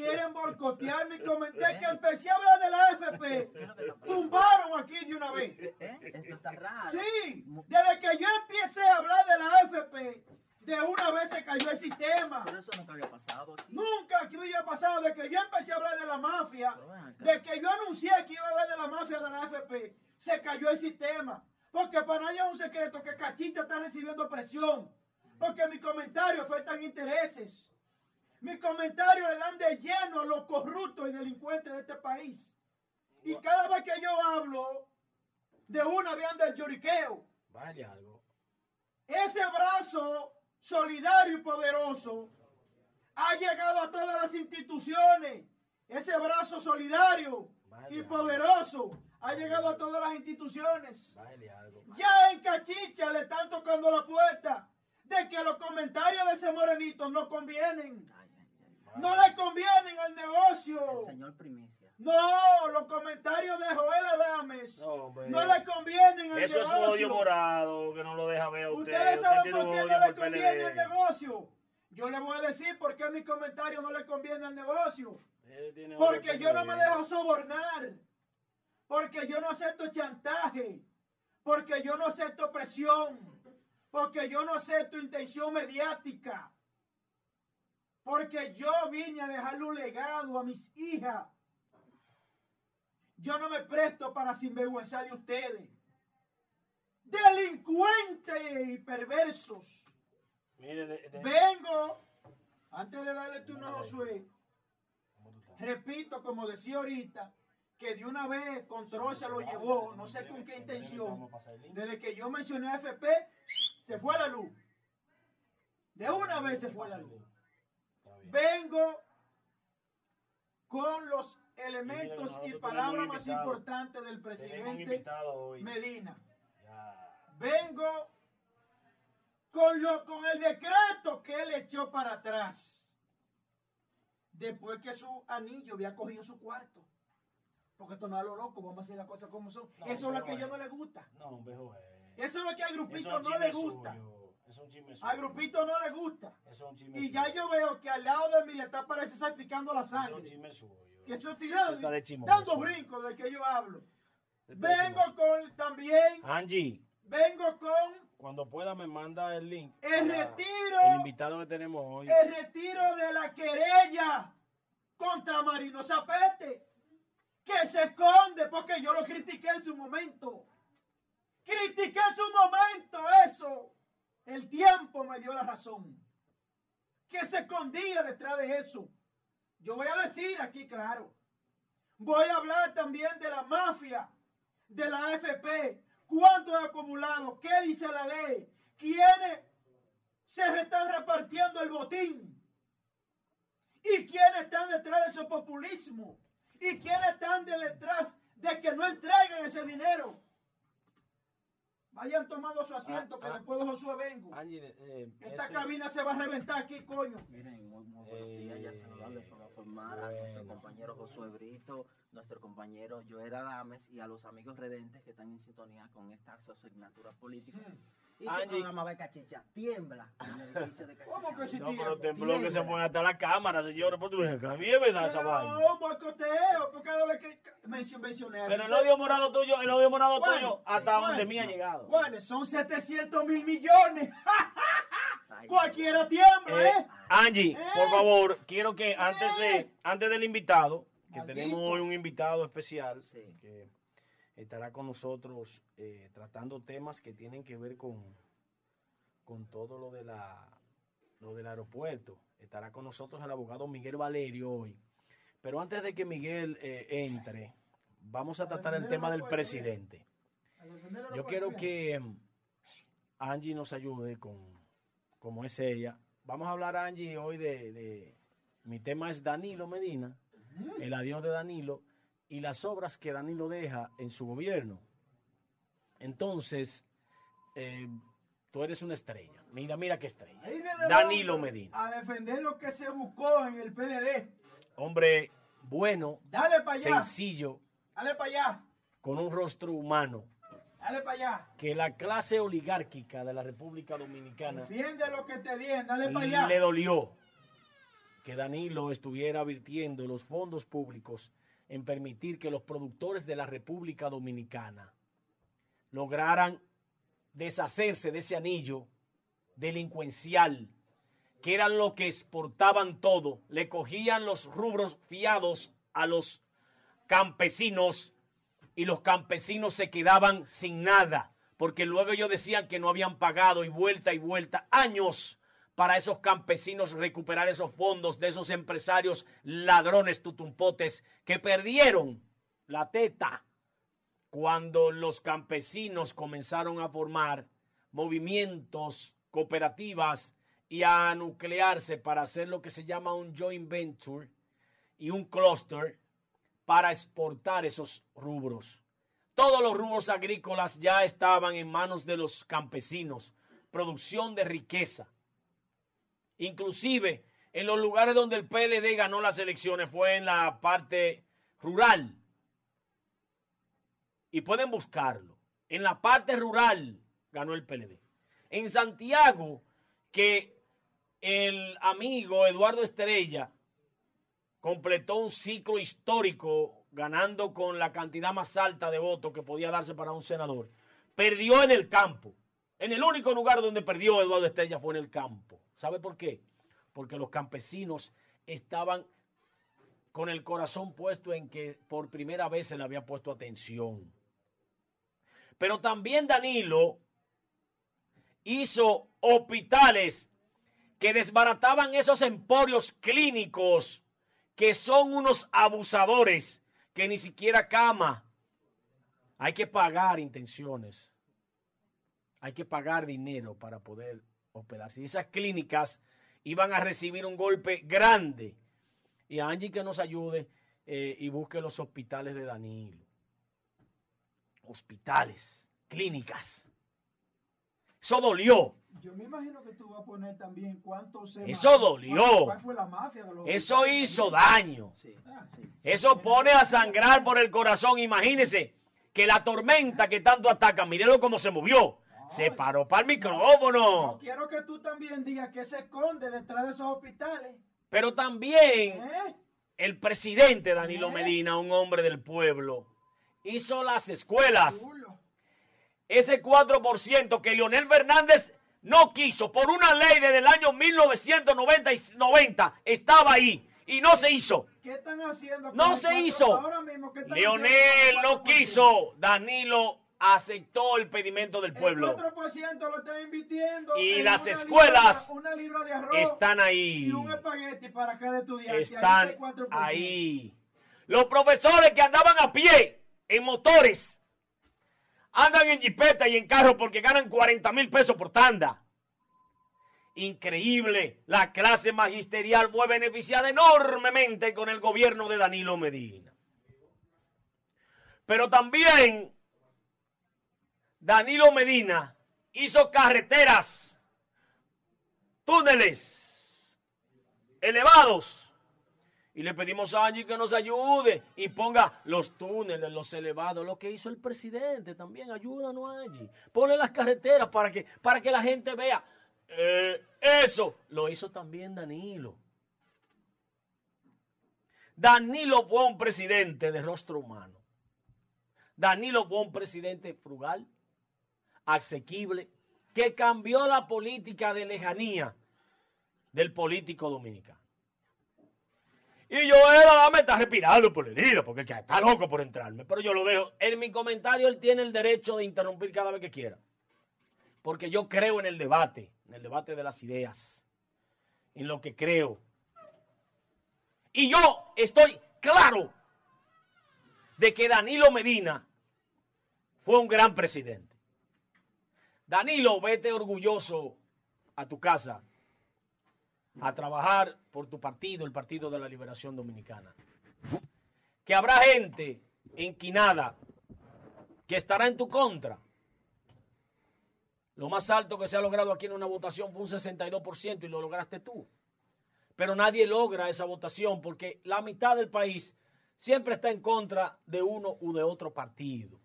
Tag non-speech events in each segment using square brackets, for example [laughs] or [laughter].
quieren boicotear mi comentario. Que empecé a hablar de la AFP, tumbaron aquí de una vez. ¿Eh? Esto está raro. Sí, desde que yo empecé a hablar de la AFP, de una vez se cayó el sistema. Pero eso nunca había pasado aquí. Nunca aquí había pasado, de que yo empecé a hablar de la mafia, de que yo anuncié que iba a hablar de la mafia de la AFP, se cayó el sistema. Porque para nadie es un secreto que Cachita está recibiendo presión. Porque mis comentarios afectan intereses. Mis comentarios le dan de lleno a los corruptos y delincuentes de este país. Y cada vez que yo hablo, de una vez anda el lloriqueo. Vaya algo. Ese brazo solidario y poderoso ha llegado a todas las instituciones. Ese brazo solidario y poderoso ha llegado a todas las instituciones. Vaya algo. Ya en Cachicha le están tocando la puerta de que los comentarios de ese morenito no convienen. No le convienen al El negocio. señor Primicia. No, los comentarios de Joel Adames No, hombre. no le convienen al Eso es un negocio. odio morado que no lo deja ver a usted. Ustedes Usted saben por qué no le conviene el PLD. negocio. Yo le voy a decir por qué mi comentario no le conviene al negocio. Porque por yo no me dejo sobornar. Porque yo no acepto chantaje. Porque yo no acepto presión. Porque yo no acepto intención mediática. Porque yo vine a dejarle un legado a mis hijas. Yo no me presto para sinvergüenza de ustedes. Delincuentes y perversos. Mire, de- de- Vengo, antes de darle turno a Josué, repito, como decía ahorita, que de una vez Control se lo llevó, no sé con qué intención. Desde que yo mencioné a FP, se fue la luz. De una vez se fue la luz. Vengo con los elementos y palabras más importantes del presidente. Medina. Ya. Vengo con, lo, con el decreto que él echó para atrás. Después que su anillo había cogido su cuarto. Porque esto no es lo loco, vamos a hacer las cosas como son. No, Eso es lo que a ellos no les gusta. No, hombre, joder. Eso es lo que al grupito no le gusta. suyo. Eso es un chisme suyo. Al grupito no le gusta. Eso es un chisme Y ya yo veo que al lado de mí le está parece salpicando la Eso es un sangre. chisme suyo. Que estoy chismoso. dando brincos de que yo hablo. Está de Vengo con también, Angie, vengo con cuando pueda me manda el link. El retiro. El invitado que tenemos hoy. el retiro de la querella contra Marino Zapete, que se esconde porque yo lo critiqué en su momento. Critiqué en su momento eso. El tiempo me dio la razón. Que se escondía detrás de eso. Yo voy a decir aquí, claro. Voy a hablar también de la mafia, de la AFP. ¿Cuánto he acumulado? ¿Qué dice la ley? ¿Quiénes se están repartiendo el botín? ¿Y quiénes están detrás de ese populismo? ¿Y quiénes están detrás de que no entreguen ese dinero? Vayan tomando su asiento, que Ah, ah. después de Josué vengo. Angie, eh, Esta ese- cabina se va a reventar aquí, coño. Miren, muy, muy buenos días, ya saludarles para formar a nuestro Bueno. compañero Josué Brito, nuestro compañero Joel Adames y a los amigos redentes que están en sintonía con esta asignatura política. Y su Angie. programa va Cachicha, tiembla en el edificio de Cachicha. [laughs] ¿Cómo que si No, pero tiembla? tembló que se pone hasta la cámara, señores. Pues tú ves que a mí es verdad esa vaina. No, boicoteo, porque cada vez que mencio- mencioné. Pero el odio morado tuyo, el odio morado Bueno, tuyo, hasta bueno, donde mí ha llegado. Bueno, son 700 mil millones. [laughs] Cualquiera tiembla, Eh, ¿eh? Angie, Eh. por favor, quiero que antes de Eh. antes del invitado, que Maldito. tenemos hoy un invitado especial Sí. que estará con nosotros eh, tratando temas que tienen que ver con, con todo lo de la lo del aeropuerto. Estará con nosotros el abogado Miguel Valerio hoy. Pero antes de que Miguel eh, entre, vamos a tratar el tema el del presidente. Yo quiero que mm, Angie nos ayude con, como es ella. Vamos a hablar, Angie, hoy de, de- mi tema es Danilo Medina, el adiós de Danilo y las obras que Danilo deja en su gobierno. Entonces, eh, tú eres una estrella. Mira, mira qué estrella. Danilo Medina. A defender lo que se buscó en el PLD. Hombre bueno, Dale para allá. sencillo, Dale para allá. con un rostro humano, Dale para allá. que la clase oligárquica de la República Dominicana Defiende lo que te dieron. Dale para allá. le dolió que Danilo estuviera virtiendo los fondos públicos en permitir que los productores de la República Dominicana lograran deshacerse de ese anillo delincuencial, que eran lo que exportaban todo, le cogían los rubros fiados a los campesinos y los campesinos se quedaban sin nada, porque luego ellos decían que no habían pagado y vuelta y vuelta años para esos campesinos recuperar esos fondos de esos empresarios ladrones tutumpotes que perdieron la teta cuando los campesinos comenzaron a formar movimientos, cooperativas y a nuclearse para hacer lo que se llama un joint venture y un cluster para exportar esos rubros. Todos los rubros agrícolas ya estaban en manos de los campesinos, producción de riqueza. Inclusive en los lugares donde el PLD ganó las elecciones fue en la parte rural. Y pueden buscarlo. En la parte rural ganó el PLD. En Santiago, que el amigo Eduardo Estrella completó un ciclo histórico ganando con la cantidad más alta de votos que podía darse para un senador. Perdió en el campo. En el único lugar donde perdió Eduardo Estrella fue en el campo. ¿Sabe por qué? Porque los campesinos estaban con el corazón puesto en que por primera vez se le había puesto atención. Pero también Danilo hizo hospitales que desbarataban esos emporios clínicos que son unos abusadores que ni siquiera cama. Hay que pagar intenciones. Hay que pagar dinero para poder hospedarse. Y esas clínicas iban a recibir un golpe grande. Y a Angie que nos ayude eh, y busque los hospitales de Danilo. Hospitales, clínicas. Eso dolió. Yo me imagino que tú vas a poner también cuánto se. Eso dolió. ¿Cuál fue la mafia de los Eso hizo daño. Sí, Ah, sí. Eso pone a sangrar por el corazón. Imagínese que la tormenta que tanto ataca, mírenlo cómo se movió. Se paró para el No micrófono. quiero que tú también digas que se esconde detrás de esos hospitales. Pero también ¿Eh? el presidente Danilo Medina, un hombre del pueblo, hizo las escuelas. Ese 4% que Leonel Fernández no quiso por una ley desde el año 1990 y 90 estaba ahí y no se hizo. ¿Qué están haciendo? No se hizo. ahora mismo, ¿qué están Leonel haciendo no el 4%? quiso. Danilo aceptó el pedimento del pueblo. El 4% lo están invirtiendo. Y las escuelas libra- una libra de arroz Están ahí. Y un espagueti para cada estudiante. Están Ahí está el 4%. ahí. Los profesores que andaban a pie en motores andan en jipeta y en carro porque ganan 40 mil pesos por tanda. Increíble. La clase magisterial fue beneficiada enormemente con el gobierno de Danilo Medina. Pero también Danilo Medina hizo carreteras, túneles elevados. Y le pedimos a Angie que nos ayude y ponga los túneles, los elevados, lo que hizo el presidente también. Ayúdanos, Angie. Ponle las carreteras para que, para que la gente vea. Eh, eso lo hizo también Danilo. Danilo fue un presidente de rostro humano. Danilo fue un presidente frugal, asequible, que cambió la política de lejanía del político dominicano. Y yo era, dame, está respirando por la herida, porque el que está loco por entrarme. Pero yo lo dejo. En mi comentario él tiene el derecho de interrumpir cada vez que quiera. Porque yo creo en el debate, en el debate de las ideas, en lo que creo. Y yo estoy claro de que Danilo Medina fue un gran presidente. Danilo, vete orgulloso a tu casa a trabajar por tu partido, el Partido de la Liberación Dominicana. Que habrá gente enquinada que estará en tu contra. Lo más alto que se ha logrado aquí en una votación fue un 62% y lo lograste tú. Pero nadie logra esa votación porque la mitad del país siempre está en contra de uno u de otro partido.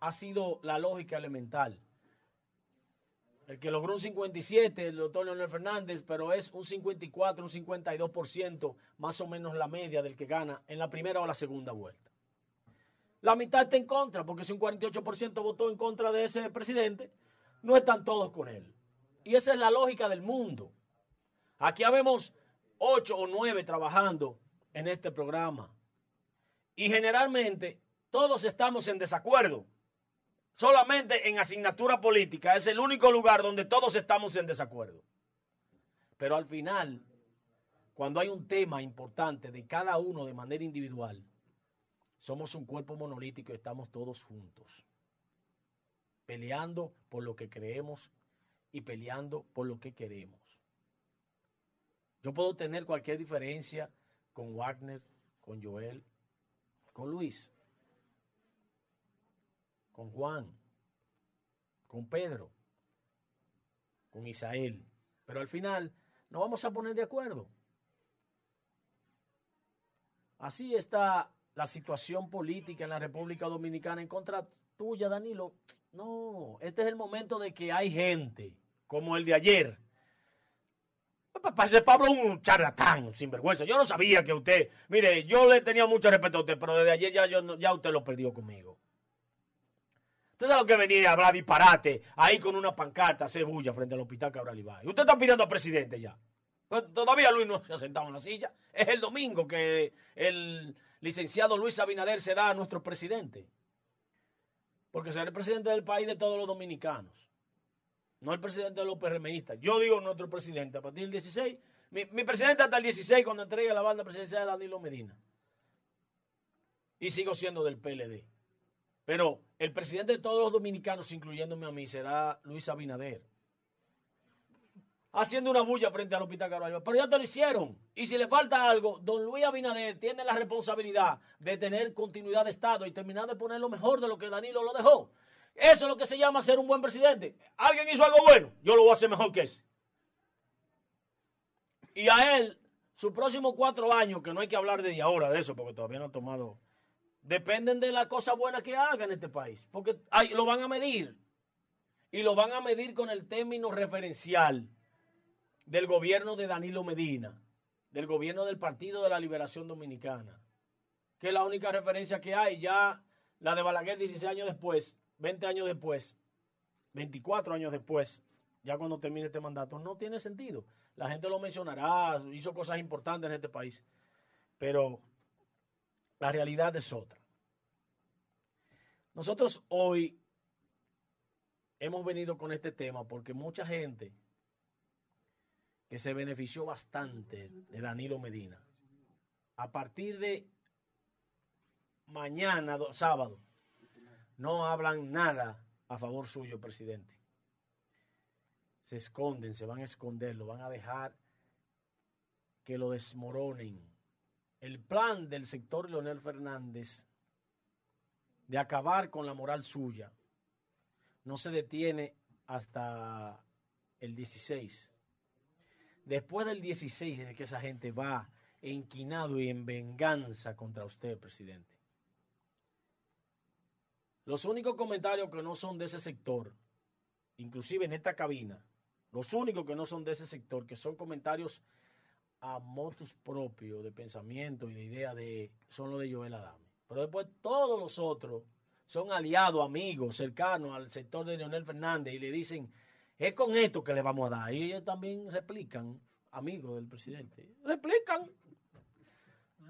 Ha sido la lógica elemental. El que logró un 57, el doctor Leonel Fernández, pero es un 54, un 52%, más o menos la media del que gana en la primera o la segunda vuelta. La mitad está en contra, porque si un 48% votó en contra de ese presidente, no están todos con él. Y esa es la lógica del mundo. Aquí habemos ocho o nueve trabajando en este programa. Y generalmente todos estamos en desacuerdo solamente en asignatura política es el único lugar donde todos estamos en desacuerdo. Pero al final, cuando hay un tema importante de cada uno de manera individual, somos un cuerpo monolítico y estamos todos juntos, peleando por lo que creemos y peleando por lo que queremos. Yo puedo tener cualquier diferencia con Wagner, con Joel, con Luis, con Juan, con Pedro, con Isael. Pero al final no vamos a poner de acuerdo. Así está la situación política en la República Dominicana en contra tuya, Danilo. No, este es el momento de que hay gente como el de ayer. Ese Pablo es un charlatán, sinvergüenza. Yo no sabía que usted, mire, yo le tenía mucho respeto a usted, pero desde ayer ya, yo, ya usted lo perdió conmigo. Usted sabe lo que venía a hablar disparate ahí con una pancarta, hacer bulla frente al hospital Cabral Ibáez. Usted está pidiendo a presidente ya. Pues todavía Luis no se ha sentado en la silla. Es el domingo que el licenciado Luis Abinader será nuestro presidente. Porque será el presidente del país de todos los dominicanos. No el presidente de los PRMistas. Yo digo nuestro presidente. A partir del 16, mi, mi presidente hasta el 16 cuando entregue la banda presidencial de Danilo Medina. Y sigo siendo del PLD. Pero el presidente de todos los dominicanos, incluyéndome a mí, será Luis Abinader. Haciendo una bulla frente al Hospital Carvalho. Pero ya te lo hicieron. Y si le falta algo, don Luis Abinader tiene la responsabilidad de tener continuidad de Estado y terminar de poner lo mejor de lo que Danilo lo dejó. Eso es lo que se llama ser un buen presidente. Alguien hizo algo bueno, yo lo voy a hacer mejor que ese. Y a él, sus próximos cuatro años, que no hay que hablar de ahora de eso, porque todavía no ha tomado dependen de la cosa buena que haga en este país, porque lo van a medir y lo van a medir con el término referencial del gobierno de Danilo Medina, del gobierno del Partido de la Liberación Dominicana, que es la única referencia que hay, ya la de Balaguer 16 años después, 20 años después, 24 años después, ya cuando termine este mandato, no tiene sentido. La gente lo mencionará, hizo cosas importantes en este país, pero la realidad es otra. Nosotros hoy hemos venido con este tema porque mucha gente que se benefició bastante de Danilo Medina, a partir de mañana, sábado, no hablan nada a favor suyo, presidente. Se esconden, se van a esconder, lo van a dejar que lo desmoronen el plan del sector Leonel Fernández de acabar con la moral suya no se detiene hasta el 16. Después del 16 es que esa gente va enquinado y en venganza contra usted, presidente. Los únicos comentarios que no son de ese sector, inclusive en esta cabina, los únicos que no son de ese sector, que son comentarios a motus propios de pensamiento y de idea de son los de Joel Adame. Pero después todos los otros son aliados, amigos, cercanos al sector de Leonel Fernández y le dicen, es con esto que le vamos a dar. Y ellos también replican, amigos del presidente, replican.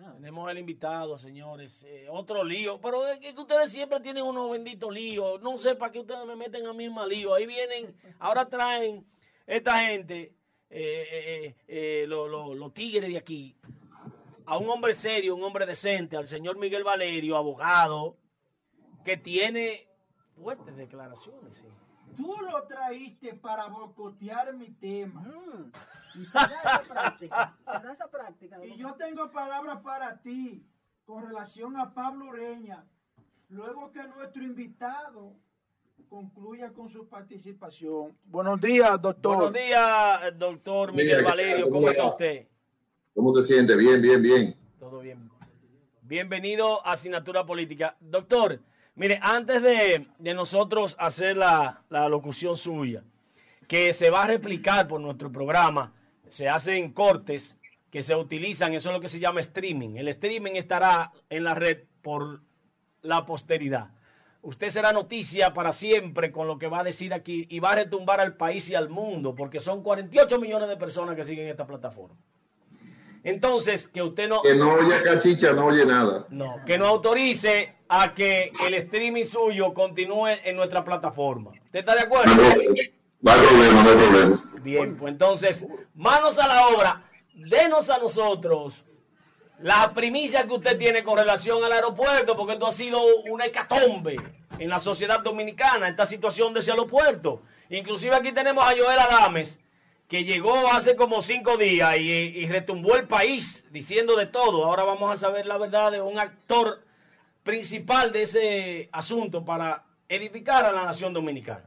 Ah. Tenemos el invitado, señores. Eh, otro lío. Pero es que ustedes siempre tienen unos benditos líos. No sé para qué ustedes me meten a mí en mal lío. Ahí vienen, ahora traen esta gente eh, eh, eh, los tigres de aquí, a un hombre serio, un hombre decente, al señor Miguel Valerio, abogado, que tiene fuertes declaraciones. Tú lo traíste para bocotear mi tema. Mm. Y se da esa práctica. Se da esa práctica. Y yo tengo palabras para ti con relación a Pablo Ureña. Luego que nuestro invitado concluya con su participación. Buenos días, doctor. Buenos días, doctor Miguel Valerio. ¿Cómo, está usted? ¿Cómo se siente? Bien, bien, bien. Todo bien. Bienvenido a Asignatura Política. Doctor, mire, antes de, nosotros hacer la, la locución suya, que se va a replicar por nuestro programa. Se hacen cortes que se utilizan, eso es lo que se llama streaming. El streaming estará en la red por la posteridad. Usted será noticia para siempre con lo que va a decir aquí y va a retumbar al país y al mundo, porque son 48 millones de personas que siguen esta plataforma. Entonces, que usted no... Que no oye cachicha, no oye nada. No, que no autorice a que el streaming suyo continúe en nuestra plataforma. ¿Usted está de acuerdo? No, no hay problema, no hay problema. Bien, pues entonces, manos a la obra. Denos a nosotros la primicia que usted tiene con relación al aeropuerto, porque esto ha sido una hecatombe en la sociedad dominicana, esta situación de ese aeropuerto. Inclusive aquí tenemos a Joel Adames, que llegó hace como cinco días y, retumbó el país diciendo de todo. Ahora vamos a saber la verdad de un actor principal de ese asunto para edificar a la nación dominicana.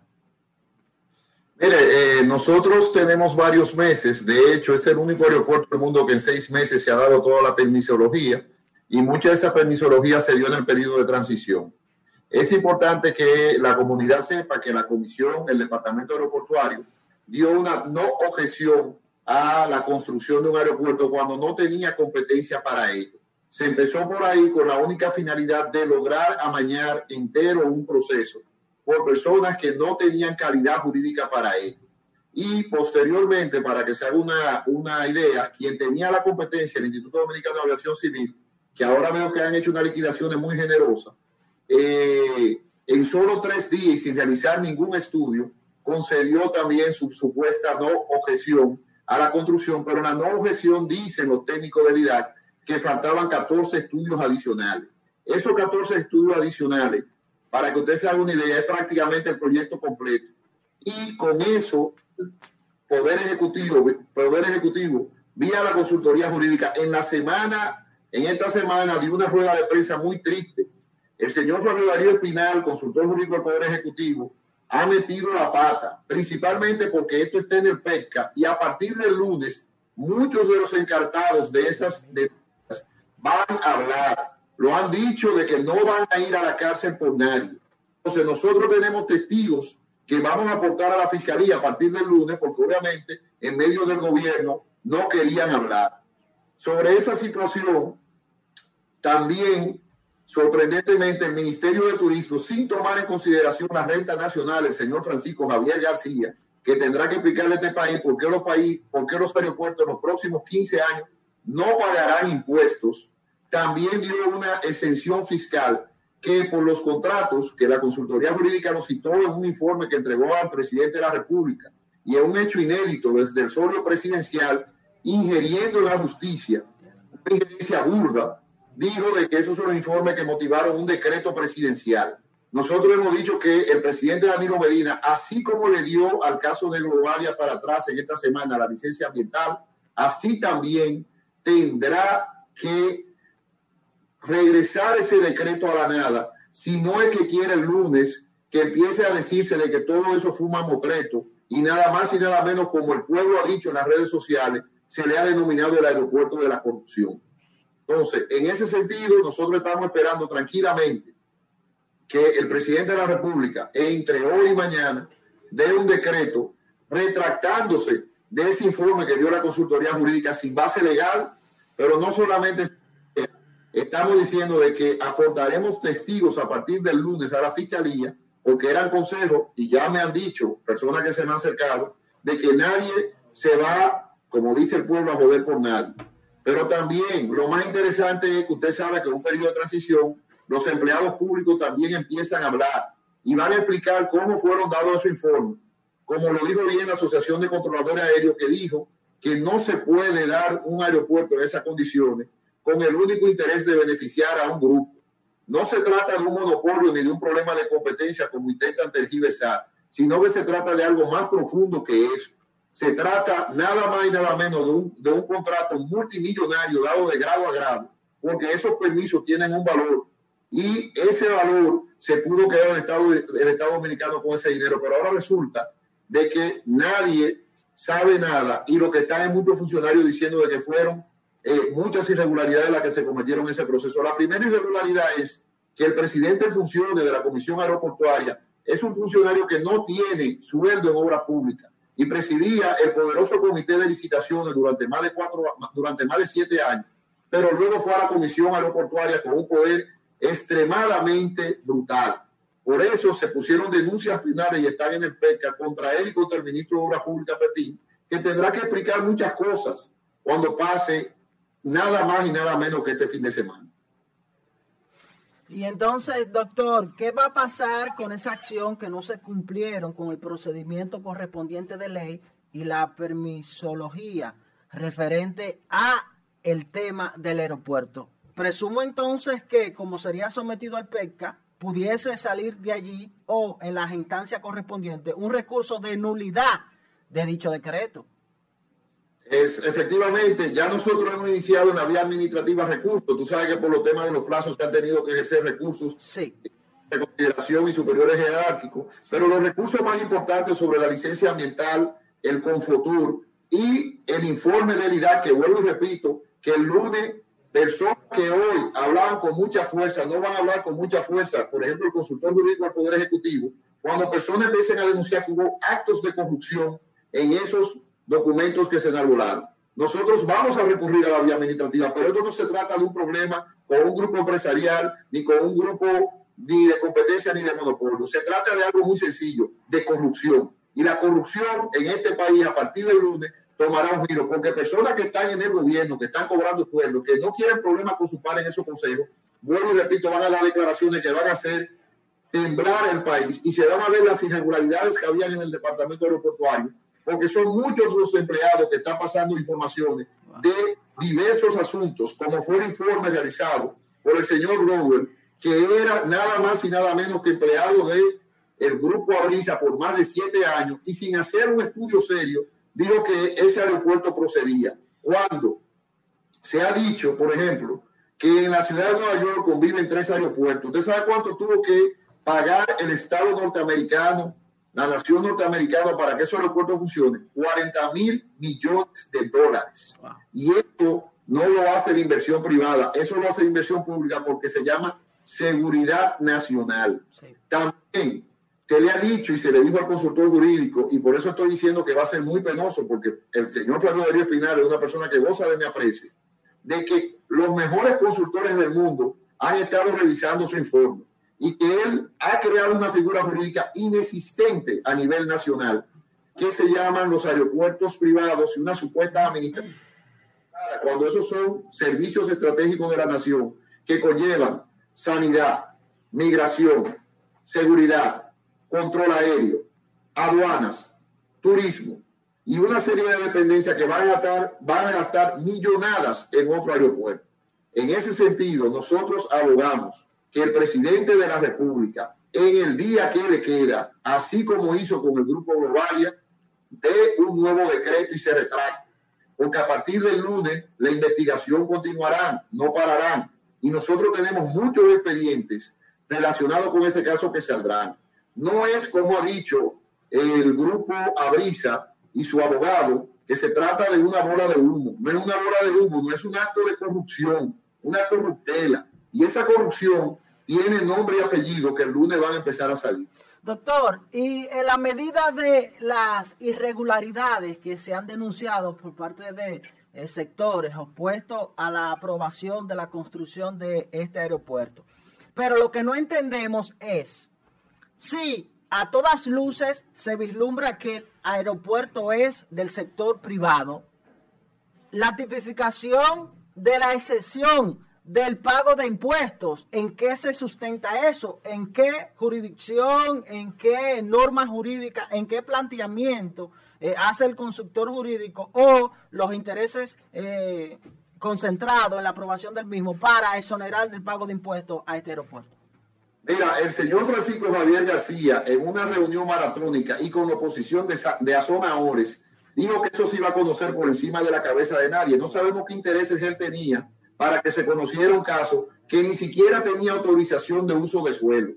Mire, eh, nosotros tenemos varios meses, de hecho es el único aeropuerto del mundo que en seis meses se ha dado toda la permisología y mucha de esa permisología se dio en el periodo de transición. Es importante que la comunidad sepa que la comisión, el departamento aeroportuario, dio una no objeción a la construcción de un aeropuerto cuando no tenía competencia para ello. Se empezó por ahí con la única finalidad de lograr amañar entero un proceso por personas que no tenían calidad jurídica para ello. Y posteriormente, para que se haga una, una idea, quien tenía la competencia, el Instituto Dominicano de Aviación Civil, que ahora veo que han hecho una liquidación muy generosa, eh, en solo tres días y sin realizar ningún estudio, concedió también su supuesta no objeción a la construcción, pero la no objeción dicen los técnicos del IDAC que faltaban 14 estudios adicionales. Esos 14 estudios adicionales para que usted se haga una idea, es prácticamente el proyecto completo. Y con eso, Poder Ejecutivo, Poder Ejecutivo, vía la consultoría jurídica, en la semana, en esta semana, dio una rueda de prensa muy triste. El señor Fabio Darío Espinal, consultor jurídico del Poder Ejecutivo, ha metido la pata, principalmente porque esto está en el PECA y a partir del lunes, muchos de los encartados de esas de, van a hablar lo han dicho de que no van a ir a la cárcel por nadie. Entonces nosotros tenemos testigos que vamos a aportar a la fiscalía a partir del lunes, porque obviamente en medio del gobierno no querían hablar. Sobre esa situación, también sorprendentemente el Ministerio de Turismo, sin tomar en consideración la renta nacional, el señor Francisco Javier García, que tendrá que explicarle a este país por qué los, país, por qué los aeropuertos en los próximos 15 años no pagarán impuestos también dio una exención fiscal que por los contratos que la consultoría jurídica nos citó en un informe que entregó al presidente de la República y es un hecho inédito desde el solo presidencial, ingiriendo la justicia, una injerencia burda, dijo de que esos son los informes que motivaron un decreto presidencial. Nosotros hemos dicho que el presidente Danilo Medina, así como le dio al caso de Globalia para atrás en esta semana la licencia ambiental, así también tendrá que regresar ese decreto a la nada, si no es que quiere el lunes que empiece a decirse de que todo eso fue un mamotreto y nada más y nada menos como el pueblo ha dicho en las redes sociales, se le ha denominado el aeropuerto de la corrupción. Entonces, en ese sentido, nosotros estamos esperando tranquilamente que el presidente de la República, entre hoy y mañana, dé un decreto retractándose de ese informe que dio la consultoría jurídica sin base legal, pero no solamente estamos diciendo de que aportaremos testigos a partir del lunes a la fiscalía, porque eran consejos y ya me han dicho personas que se me han acercado, de que nadie se va, como dice el pueblo, a joder por nadie. Pero también lo más interesante es que usted sabe que en un periodo de transición los empleados públicos también empiezan a hablar y van a explicar cómo fueron dados esos informes. Como lo dijo bien la Asociación de Controladores Aéreos, que dijo que no se puede dar un aeropuerto en esas condiciones con el único interés de beneficiar a un grupo. No se trata de un monopolio ni de un problema de competencia como intentan tergiversar, sino que se trata de algo más profundo que eso. Se trata nada más y nada menos de un, de un contrato multimillonario dado de grado a grado, porque esos permisos tienen un valor y ese valor se pudo quedar en el Estado, el Estado Dominicano con ese dinero, pero ahora resulta de que nadie sabe nada y lo que están es muchos funcionarios diciendo de que fueron eh, muchas irregularidades las que se cometieron en ese proceso. La primera irregularidad es que el presidente en funciones de la Comisión Aeroportuaria es un funcionario que no tiene sueldo en obra pública. Y presidía el poderoso comité de licitaciones durante más de cuatro, durante más de siete años, pero luego fue a la comisión aeroportuaria con un poder extremadamente brutal. Por eso se pusieron denuncias finales y están en el PECA contra él y contra el ministro de Obras Públicas Petín, que tendrá que explicar muchas cosas cuando pase nada más y nada menos que este fin de semana. Y entonces, doctor, ¿qué va a pasar con esa acción que no se cumplieron con el procedimiento correspondiente de ley y la permisología referente a el tema del aeropuerto? Presumo entonces que como sería sometido al PECA, pudiese salir de allí o en las instancias correspondientes un recurso de nulidad de dicho decreto. Es, efectivamente, ya nosotros hemos iniciado en la vía administrativa recursos. Tú sabes que por los temas de los plazos se han tenido que ejercer recursos Sí. de consideración y superiores jerárquicos, pero los recursos más importantes sobre la licencia ambiental, el Confotur y el informe del IDAC, que vuelvo y repito, que el lunes personas que hoy hablaban con mucha fuerza no van a hablar con mucha fuerza, por ejemplo, el consultor jurídico del Poder Ejecutivo, cuando personas empiecen a denunciar que hubo actos de corrupción en esos documentos que se enarbolaron. Nosotros vamos a recurrir a la vía administrativa, pero esto no se trata de un problema con un grupo empresarial, ni con un grupo ni de competencia ni de monopolio. Se trata de algo muy sencillo, de corrupción. Y la corrupción en este país a partir del lunes tomará un giro, porque personas que están en el gobierno, que están cobrando sueldo, que no quieren problemas con su par en esos consejos, vuelvo y repito, van a dar declaraciones que van a hacer temblar el país y se van a ver las irregularidades que habían en el departamento aeroportuario, porque son muchos los empleados que están pasando informaciones de diversos asuntos, como fue el informe realizado por el señor Rowell, que era nada más y nada menos que empleado de el grupo Abrisa por más de siete años y sin hacer un estudio serio, dijo que ese aeropuerto procedía. Cuando se ha dicho, por ejemplo, que en la ciudad de Nueva York conviven tres aeropuertos. ¿Usted sabe cuánto tuvo que pagar el Estado norteamericano, la nación norteamericana, para que esos aeropuertos funcionen? 40 mil millones de dólares. Wow. Y esto no lo hace la inversión privada, eso lo hace la inversión pública porque se llama seguridad nacional. Sí. También se le ha dicho y se le dijo al consultor jurídico, y por eso estoy diciendo que va a ser muy penoso, porque el señor Fernando Darío Espinar es una persona que goza de mi aprecio, de que los mejores consultores del mundo han estado revisando su informe y que él ha creado una figura jurídica inexistente a nivel nacional, que se llaman los aeropuertos privados y una supuesta administración. Cuando esos son servicios estratégicos de la nación que conllevan sanidad, migración, seguridad, control aéreo, aduanas, turismo y una serie de dependencias que van a gastar, van millonadas en otro aeropuerto. En ese sentido, nosotros abogamos que el presidente de la República, en el día que le queda, así como hizo con el Grupo Globalia, dé un nuevo decreto y se retracte. Porque a partir del lunes la investigación continuará, no pararán. Y nosotros tenemos muchos expedientes relacionados con ese caso que saldrán. No es como ha dicho el grupo Abrisa y su abogado, que se trata de una bola de humo. No es una bola de humo, no es un acto de corrupción, una corruptela. Y esa corrupción tiene nombre y apellido que el lunes van a empezar a salir. Doctor, y en la medida de las irregularidades que se han denunciado por parte de eh, sectores opuestos a la aprobación de la construcción de este aeropuerto. Pero lo que no entendemos es si a todas luces se vislumbra que el aeropuerto es del sector privado, la tipificación de la excepción del pago de impuestos, ¿en qué se sustenta eso? ¿En qué jurisdicción, en qué norma jurídica, en qué planteamiento eh, hace el consultor jurídico o los intereses eh, concentrados en la aprobación del mismo para exonerar del pago de impuestos a este aeropuerto? Mira, el señor Francisco Javier García, en una reunión maratónica y con la oposición de, de Azona Ores, dijo que eso se iba a conocer por encima de la cabeza de nadie. No sabemos qué intereses él tenía para que se conociera un caso que ni siquiera tenía autorización de uso de suelo.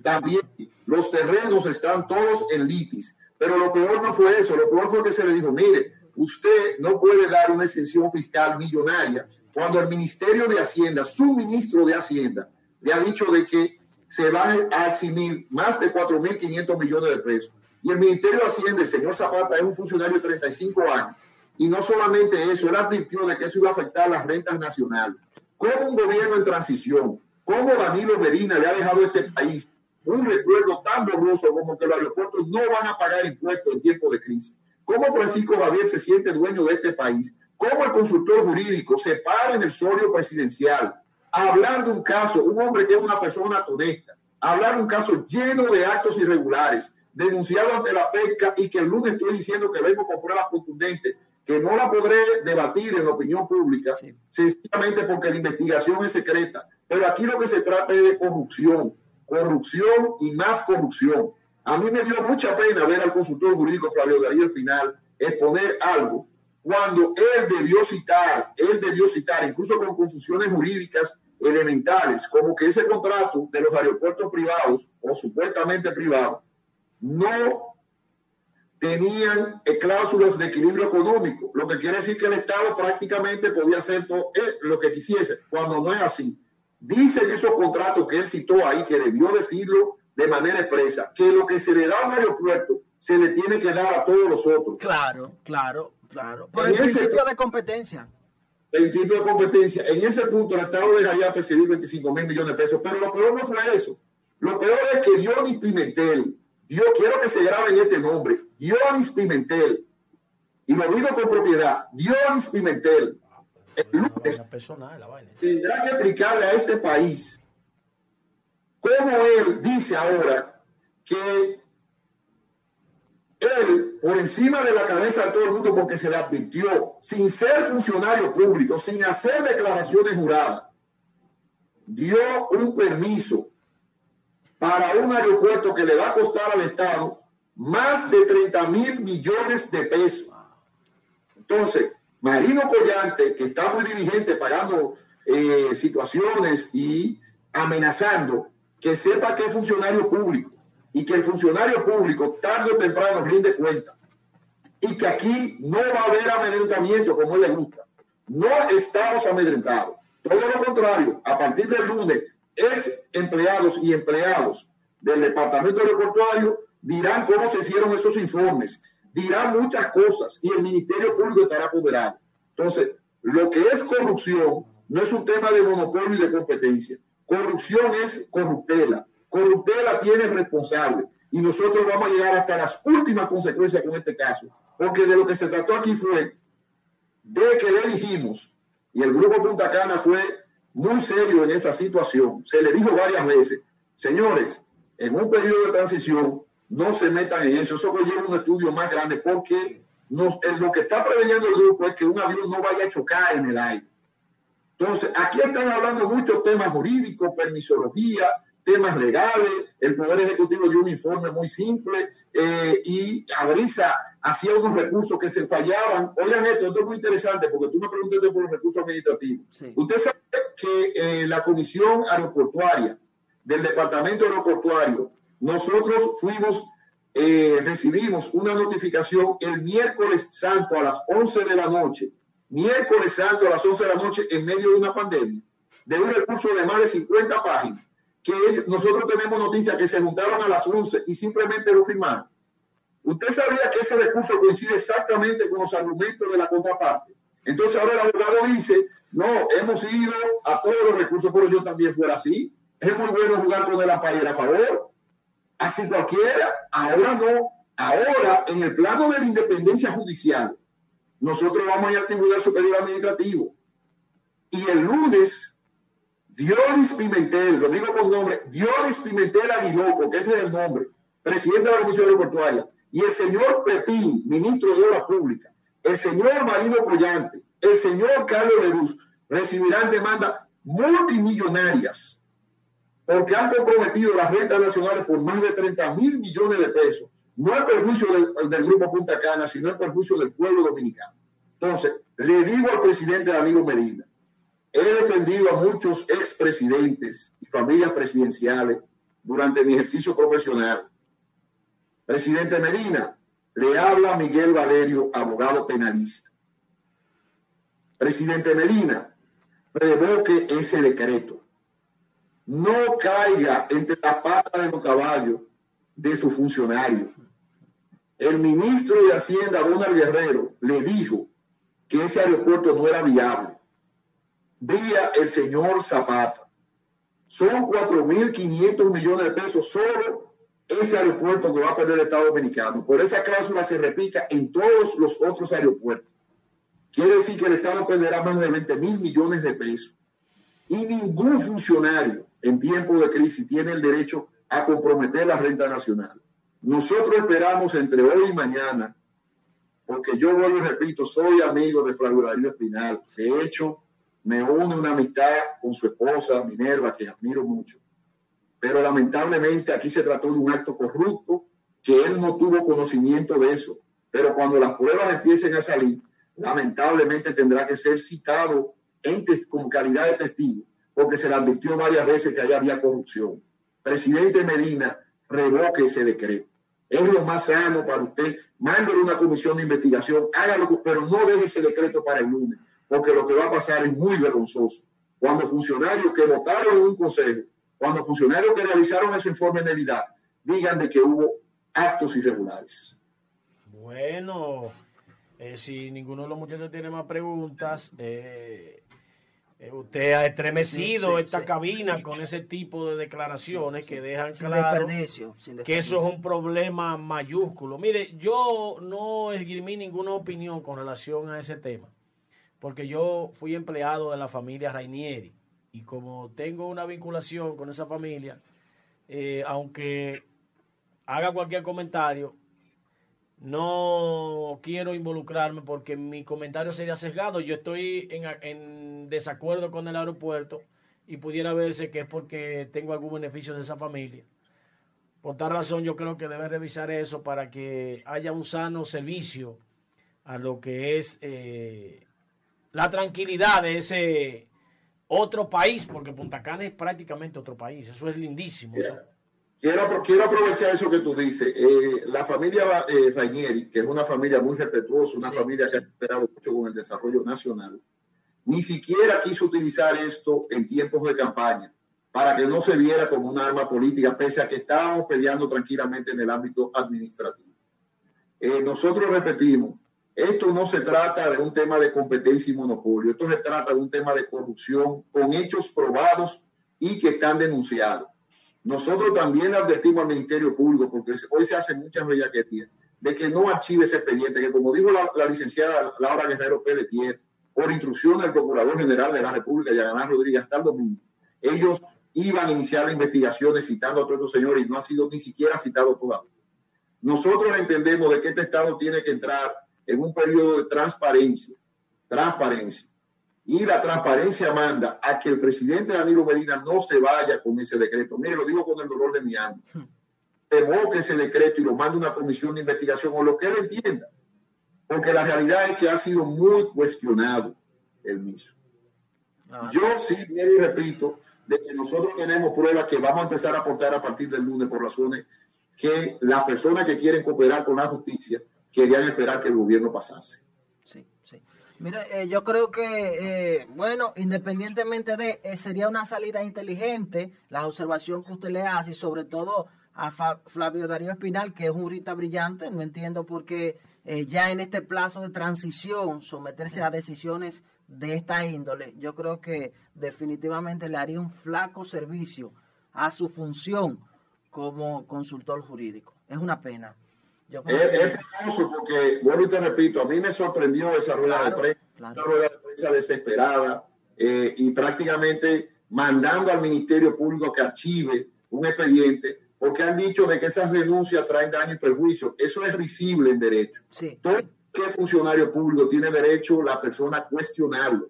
También los terrenos están todos en litis. Pero lo peor no fue eso, lo peor fue que se le dijo, mire, usted no puede dar una exención fiscal millonaria cuando el Ministerio de Hacienda, su ministro de Hacienda, le ha dicho de que se van a eximir más de 4.500 millones de pesos. Y el Ministerio de Hacienda, el señor Zapata, es un funcionario de 35 años. Y no solamente eso, él advirtió de que eso iba a afectar las rentas nacionales. Como un gobierno en transición, como Danilo Medina le ha dejado a este país un recuerdo tan borroso como que los aeropuertos no van a pagar impuestos en tiempo de crisis. Cómo Francisco Javier se siente dueño de este país. Cómo el consultor jurídico se para en el solio presidencial a hablar de un caso, un hombre que es una persona honesta, hablar de un caso lleno de actos irregulares, denunciado ante la pesca y que el lunes estoy diciendo que vengo con pruebas contundentes, que no la podré debatir en la opinión pública, sencillamente porque la investigación es secreta. Pero aquí lo que se trata es de corrupción, corrupción y más corrupción. A mí me dio mucha pena ver al consultor jurídico Flavio Darío Espinal exponer algo cuando él debió citar, él debió citar, incluso con confusiones jurídicas elementales, como que ese contrato de los aeropuertos privados o supuestamente privados no tenían cláusulas de equilibrio económico, lo que quiere decir que el Estado prácticamente podía hacer todo eh, lo que quisiese, cuando no es así. Dicen esos contratos que él citó ahí, que debió decirlo de manera expresa, que lo que se le da a un aeropuerto se le tiene que dar a todos los otros. Claro, claro, claro. Por el principio de competencia. El principio de competencia. En ese punto el Estado dejaría percibir 25 mil millones de pesos, pero lo peor no fue eso. Lo peor es que Dionis Pimentel, yo quiero que se grabe en este nombre, Dionis Pimentel, y lo digo con propiedad, Dionis Pimentel, tendrá que explicarle a este país cómo él dice ahora que él, por encima de la cabeza de todo el mundo, porque se le advirtió, sin ser funcionario público, sin hacer declaraciones juradas, dio un permiso para un aeropuerto que le va a costar al Estado más de 30 mil millones de pesos. Entonces, Marino Collante, que está muy dirigente pagando eh, situaciones y amenazando, que sepa que es funcionario público y que el funcionario público tarde o temprano rinde cuenta y que aquí no va a haber amedrentamiento como él le gusta. No estamos amedrentados. Todo lo contrario, a partir del lunes, ex empleados y empleados del departamento aeroportuario dirán cómo se hicieron esos informes, dirán muchas cosas y el Ministerio Público estará apoderado. Entonces, lo que es corrupción no es un tema de monopolio y de competencia. Corrupción es corruptela. Corruptela tiene responsable. Y nosotros vamos a llegar hasta las últimas consecuencias con este caso. Porque de lo que se trató aquí fue de que le dijimos, y el grupo Punta Cana fue muy serio en esa situación. Se le dijo varias veces, señores, en un periodo de transición, no se metan en eso. Eso lleva un estudio más grande porque nos, lo que está preveniendo el grupo es que un avión no vaya a chocar en el aire. Entonces, aquí están hablando muchos temas jurídicos, permisología, temas legales. El Poder Ejecutivo dio un informe muy simple eh, y Abrisa hacía unos recursos que se fallaban. Oigan esto, esto es muy interesante porque tú me preguntaste por los recursos administrativos. Usted sabe que eh, la Comisión Aeroportuaria del Departamento Aeroportuario, nosotros fuimos, eh, recibimos una notificación el miércoles santo a las 11 de la noche, miércoles santo a las 11 de la noche en medio de una pandemia, de un recurso de más de 50 páginas, que nosotros tenemos noticias que se juntaron a las 11 y simplemente lo firmaron. Usted sabía que ese recurso coincide exactamente con los argumentos de la contraparte. Entonces ahora el abogado dice, no, hemos ido a todos los recursos, pero yo también fuera así. Es muy bueno jugar con el ampallero a favor. Así cualquiera. Ahora no. Ahora, en el plano de la independencia judicial, nosotros vamos a ir al Tribunal Superior Administrativo. Y el lunes, Dionis Pimentel, lo digo con nombre, Dionis Pimentel Aguiloco, que ese es el nombre, presidente de la Comisión Aeroportuaria, y el señor Pepín, ministro de Obras Públicas, el señor Marino Collante, el señor Carlos Leruz, recibirán demandas multimillonarias porque han comprometido las rentas nacionales por más de 30 mil millones de pesos, no el perjuicio del, Grupo Punta Cana, sino el perjuicio del pueblo dominicano. Entonces, le digo al presidente Danilo Medina, he defendido a muchos expresidentes y familias presidenciales durante mi ejercicio profesional Presidente Medina, le habla Miguel Valerio, abogado penalista. Presidente Medina, revoque ese decreto. No caiga entre la pata de los caballos de su funcionario. el ministro de Hacienda, Donald Guerrero, le dijo que ese aeropuerto no era viable. Vía el señor Zapata. Son 4.500 millones de pesos solo ese aeropuerto que va a perder el Estado Dominicano. Por esa cláusula se repita en todos los otros aeropuertos. Quiere decir que el Estado perderá más de 20 mil millones de pesos. Y ningún funcionario en tiempo de crisis tiene el derecho a comprometer la renta nacional. Nosotros esperamos entre hoy y mañana, porque yo vuelvo y repito, soy amigo de Flavio Espinal. De hecho, me une una amistad con su esposa, Minerva, que admiro mucho. Pero lamentablemente aquí se trató de un acto corrupto que él no tuvo conocimiento de eso. Pero cuando las pruebas empiecen a salir, lamentablemente tendrá que ser citado en con calidad de testigo, porque se le advirtió varias veces que allá había corrupción. Presidente Medina, revoque ese decreto. Es lo más sano para usted. Mándele una comisión de investigación, hágalo, pero no deje ese decreto para el lunes, porque lo que va a pasar es muy vergonzoso. Cuando funcionarios que votaron en un consejo, cuando funcionarios que realizaron ese informe de Navidad, digan de que hubo actos irregulares. Bueno, eh, si ninguno de los muchachos tiene más preguntas, eh, usted ha estremecido esta cabina con ese tipo de declaraciones que dejan claro que eso es un problema mayúsculo. Mire, yo no esgrimí ninguna opinión con relación a ese tema, porque yo fui empleado de la familia Rainieri y como tengo una vinculación con esa familia, eh, aunque haga cualquier comentario, no quiero involucrarme porque mi comentario sería sesgado. Yo estoy en, desacuerdo con el aeropuerto y pudiera verse que es porque tengo algún beneficio de esa familia. Por tal razón yo creo que deben revisar eso para que haya un sano servicio a lo que es eh, la tranquilidad de ese otro país, porque Punta Cana es prácticamente otro país. Eso es lindísimo. Quiero, quiero aprovechar eso que tú dices. Eh, la familia eh, Rainieri, que es una familia muy respetuosa, una familia que ha esperado mucho con el desarrollo nacional, ni siquiera quiso utilizar esto en tiempos de campaña para que no se viera como un arma política, pese a que estábamos peleando tranquilamente en el ámbito administrativo. Eh, nosotros repetimos, esto no se trata de un tema de competencia y monopolio, esto se trata de un tema de corrupción con hechos probados y que están denunciados. Nosotros también advertimos al Ministerio Público, porque hoy se hacen muchas bellaquerías, de que no archive ese expediente, que como dijo la, licenciada Laura Guerrero Pelletier, por instrucción del Procurador General de la República, Yaganás Rodríguez, hasta el domingo, ellos iban a iniciar la investigación citando a todos estos señores y no ha sido ni siquiera citado todavía. Nosotros entendemos de que este Estado tiene que entrar en un periodo de transparencia, transparencia y la transparencia manda a que el presidente Danilo Medina no se vaya con ese decreto. Mire, lo digo con el dolor de mi alma. Evoque ese decreto y lo mande una comisión de investigación o lo que él entienda. Porque la realidad es que ha sido muy cuestionado el mismo. Ah. Yo sí, y repito, de que nosotros tenemos pruebas que vamos a empezar a aportar a partir del lunes por razones que las personas que quieren cooperar con la justicia querían esperar que el gobierno pasase. Mire, eh, yo creo que, eh, bueno, independientemente de, eh, sería una salida inteligente la observación que usted le hace sobre todo a Flavio Darío Espinal, que es un jurista brillante, no entiendo por qué ya en este plazo de transición someterse a decisiones de esta índole, yo creo que definitivamente le haría un flaco servicio a su función como consultor jurídico. Es una pena. Es, famoso porque, bueno, y te repito, a mí me sorprendió esa rueda de prensa, una rueda de prensa desesperada eh, y prácticamente mandando al Ministerio Público que archive un expediente porque han dicho de que esas denuncias traen daño y perjuicio. Eso es risible en derecho. Sí. Todo que funcionario público tiene derecho la persona a cuestionarlo.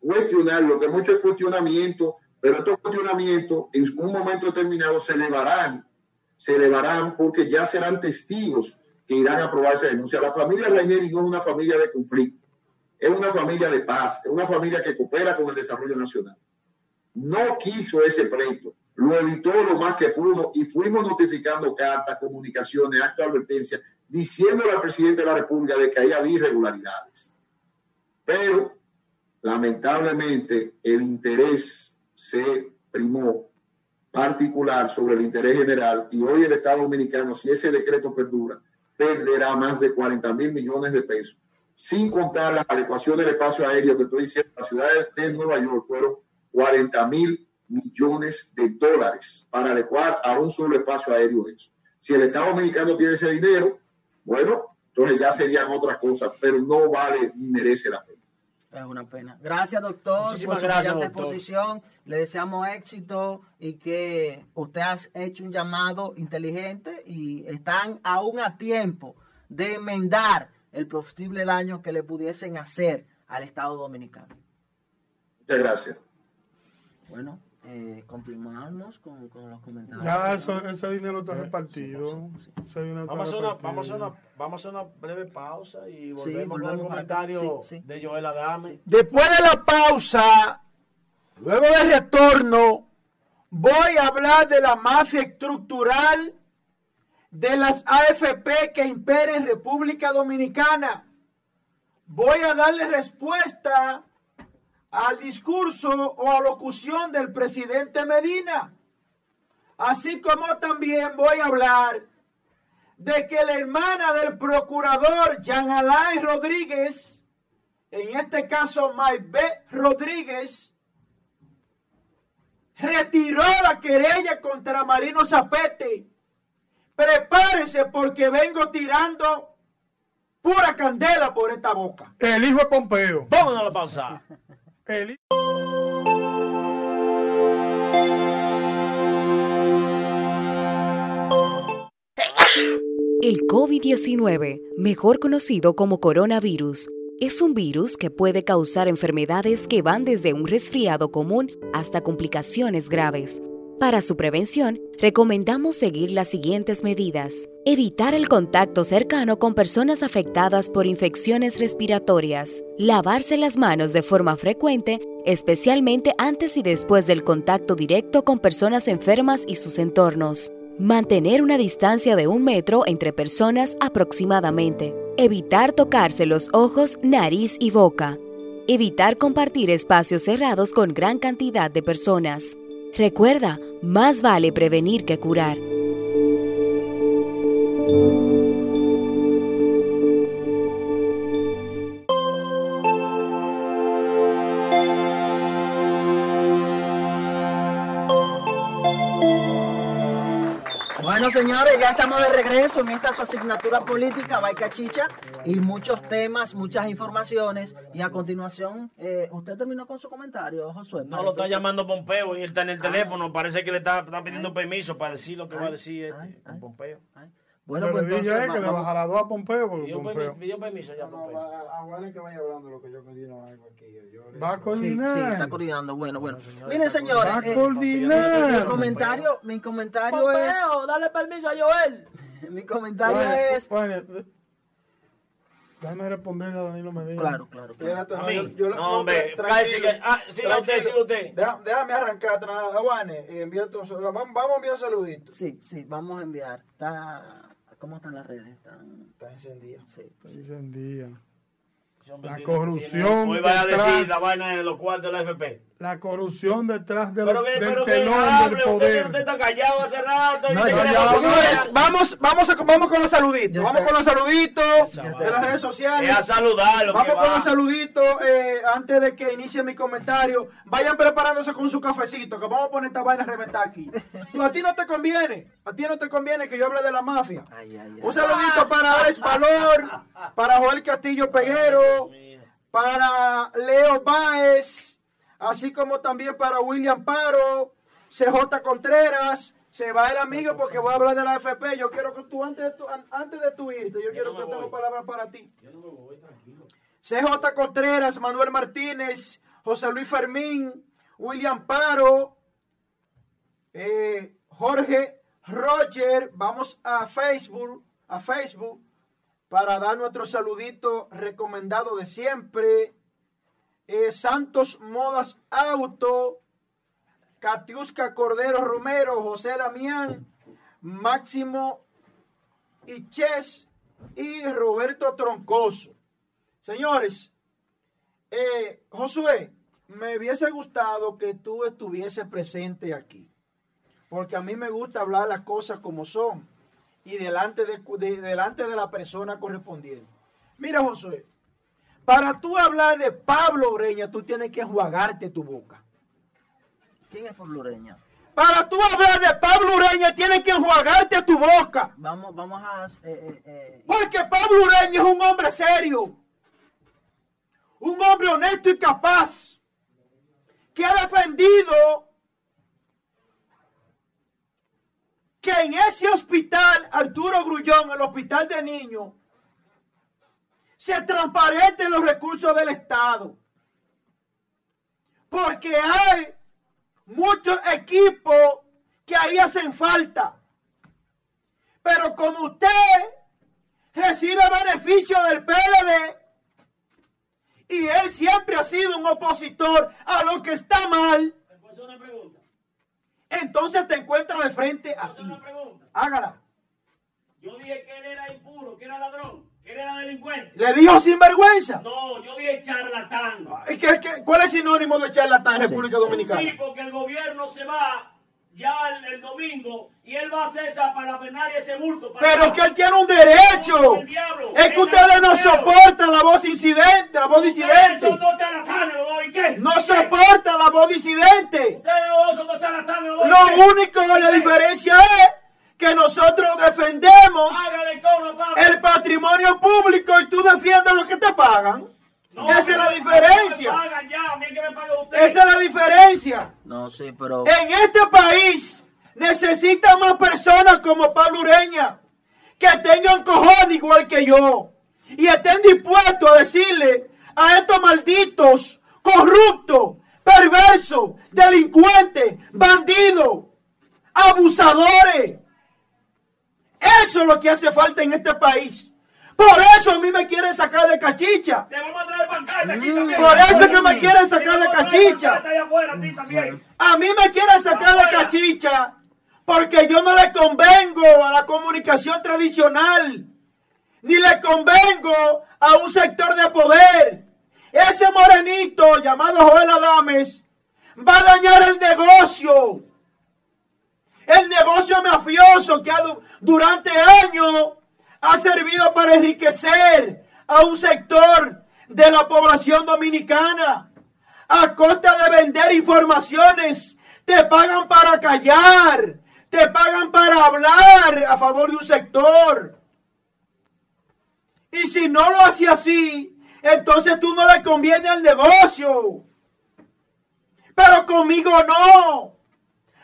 Cuestionarlo, que mucho es cuestionamiento, pero estos cuestionamientos en un momento determinado se elevarán se elevarán porque ya serán testigos que irán a aprobar esa denuncia. La familia Raineri no es una familia de conflicto, es una familia de paz, es una familia que coopera con el desarrollo nacional. No quiso ese pleito, lo evitó lo más que pudo y fuimos notificando cartas, comunicaciones, actos de advertencia, diciéndole al presidente de la República de que había irregularidades. Pero lamentablemente el interés se primó particular sobre el interés general y hoy el Estado Dominicano, si ese decreto perdura, perderá más de 40 mil millones de pesos, sin contar las adecuaciones del espacio aéreo que estoy diciendo, la ciudad de Nueva York fueron 40 mil millones de dólares para adecuar a un solo espacio aéreo eso. Si el Estado Dominicano tiene ese dinero, bueno, entonces ya serían otras cosas, pero no vale ni merece la pena. Es una pena. Gracias, doctor, Muchísimas por su gracias, doctor. exposición. Le deseamos éxito y que usted ha hecho un llamado inteligente y están aún a tiempo de enmendar el posible daño que le pudiesen hacer al Estado Dominicano. Muchas gracias. Bueno, eh, con, con los comentarios. Ya eso, ese dinero está repartido. Ese dinero está Vamos a, hacer una, repartido. vamos, a hacer una, vamos a hacer una breve pausa y volvemos, volvemos con el comentario acá. Sí, sí. de Joel Adame. Después de la pausa, luego del retorno, voy a hablar de la mafia estructural de las AFP que impera en República Dominicana. Voy a darle respuesta al discurso o a locución del presidente Medina. Así como también voy a hablar de que la hermana del procurador Jean Alain Rodríguez, en este caso Maibé Rodríguez, retiró la querella contra Marino Zapete. Prepárese porque vengo tirando pura candela por esta boca. El hijo de Pompeo. Vámonos a la pausa. El hijo- El COVID-19, mejor conocido como coronavirus, es un virus que puede causar enfermedades que van desde un resfriado común hasta complicaciones graves. Para su prevención, recomendamos seguir las siguientes medidas. Evitar el contacto cercano con personas afectadas por infecciones respiratorias. Lavarse las manos de forma frecuente, especialmente antes y después del contacto directo con personas enfermas y sus entornos. Mantener una distancia de un metro entre personas aproximadamente. Evitar tocarse los ojos, nariz y boca. Evitar compartir espacios cerrados con gran cantidad de personas. Recuerda, más vale prevenir que curar. Bueno, señores, ya estamos de regreso en esta su asignatura política, Baica Chicha, y muchos temas, muchas informaciones. Y a continuación, eh, ¿usted terminó con su comentario, Josué? No lo está llamando Pompeo y él está en el teléfono. Parece que le está, está pidiendo permiso para decir lo que va a decir este, ay, ay. Pompeo. Bueno, Yo pues entonces a él que le bajara dos a Pompeo porque Pidió, Pompeo permi- pidió permiso ya Pompeo. Aguarden que vaya hablando lo que yo coordino algo aquí. Yo va a Sí, coordinar. sí, está coordinando. Bueno, bueno. Miren, señores, Va a eh, mi coordinar. comentario, mi comentario es, dale permiso a Joel. [laughs] mi comentario Bueno, es, bueno, Déjame responderle a Danilo Medina. claro, claro. claro. Espérate, A mí. yo- yo- No, hombre, tranquilo, ah, siga usted, siga usted. Deja- déjame arrancar. Juanes, eh, vamos, vamos a enviar un saludito. Sí, sí, vamos a enviar. Está, ¿Cómo están las redes? Están, Está encendido. sí, pues. Ese hombre La corrupción Hoy vaya a decir la vaina de los cuartos de la FP. La corrupción detrás del, Pero que, del pero que telón del hable, usted, poder. usted está callado hace rato. No, que vamos, vamos, a- vamos con los saluditos. Vamos con los saluditos de las redes sociales. Es a saludarlo. Vamos que con va. los saluditos eh, antes de que inicie mi comentario. Vayan preparándose con su cafecito, que vamos a poner esta vaina a reventar aquí. A ti no te conviene, a ti no te conviene que yo hable de la mafia. Ay, ay, ay. Un saludito para Alex Valor, para Joel Castillo Peguero, para Leo Báez, así como también para William Paro, CJ Contreras. Se va el amigo porque voy a hablar de la AFP. Yo quiero que tú, antes de tu, an- antes de tu irte, yo quiero no que me tengo voy. palabras para ti. CJ Contreras, Manuel Martínez, José Luis Fermín, William Paro, eh, Jorge Roger, vamos a Facebook, a Facebook para dar nuestro saludito recomendado de siempre. Eh, Santos Modas Auto, Catiusca Cordero Romero, José Damián, Máximo Iches y Roberto Troncoso. Señores, eh, Josué, me hubiese gustado que tú estuvieses presente aquí, porque a mí me gusta hablar las cosas como son. y delante de, de- delante de la persona correspondiente. Mira, Josué, para tú hablar de Pablo Ureña, tú tienes que enjuagarte tu boca. ¿Quién es Pablo Ureña? Para tú hablar de Pablo Ureña, tienes que enjuagarte tu boca. Vamos, vamos a... eh, eh, eh, Porque Pablo Ureña es un hombre serio, un hombre honesto y capaz, que ha defendido que en ese hospital, Arturo Grullón, el hospital de niños, se transparenten los recursos del Estado. Porque hay muchos equipos que ahí hacen falta. Pero como usted recibe beneficio del PLD y él siempre ha sido un opositor a lo que está mal, entonces te encuentras de frente a. Hágala. Yo dije que él era impuro, que era ladrón, que él era delincuente. Le dijo sinvergüenza. No, yo dije charlatán. ¿Y qué- qué- ¿Cuál es sinónimo de charlatán en República Dominicana? tipo que el gobierno se va ya el, el domingo y él va a hacer esa parafernalia, ese bulto. para- Pero es que él tiene un derecho. El diablo. Es que ustedes no soportan la voz incidente, la voz Ustedes disidente. son dos charlatanes los dos, ¿y qué? No ¿Y qué? soportan la voz disidente. Ustedes dos son dos charlatanes los dos. ¿y Lo único, la diferencia es que nosotros defendemos el patrimonio público y tú defiendes lo que te pagan. No, Esa es la diferencia. ya. Esa es la diferencia. no, sí, pero... En este país necesita más personas como Pablo Ureña que tengan cojones igual que yo y estén dispuestos a decirle a estos malditos, corruptos, perversos, delincuentes, bandidos, abusadores. Eso es lo que hace falta en este país. Por eso a mí me quieren sacar de cachicha. Te vamos a traer aquí también. Por eso es que me quieren sacar de cachicha. pancarta allá afuera, a ti también. A mí me quieren sacar de cachicha porque yo no le convengo a la comunicación tradicional, ni le convengo a un sector de poder. Ese morenito llamado Joel Adames va a dañar el negocio. Que durante años ha servido para enriquecer a un sector de la población dominicana a costa de vender informaciones. Te pagan para callar, te pagan para hablar a favor de un sector. Y si no lo hace así, entonces tú no le conviene al negocio. Pero conmigo no.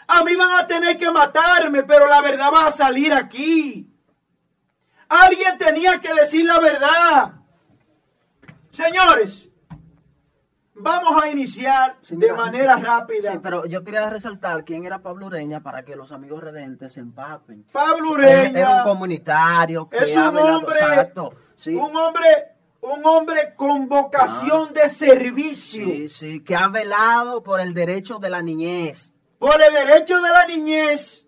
A mí van a tener que matarme, pero la verdad va a salir aquí. Alguien tenía que decir la verdad. Señores, vamos a iniciar de manera rápida. Sí, pero yo quería resaltar quién era Pablo Ureña para que los amigos redentes se empapen. Pablo Es, es Ureña un comunitario que es un hombre, Exacto, sí. un hombre, un hombre con vocación de servicio. Sí, sí, que ha velado por el derecho de la niñez. Por el derecho de la niñez,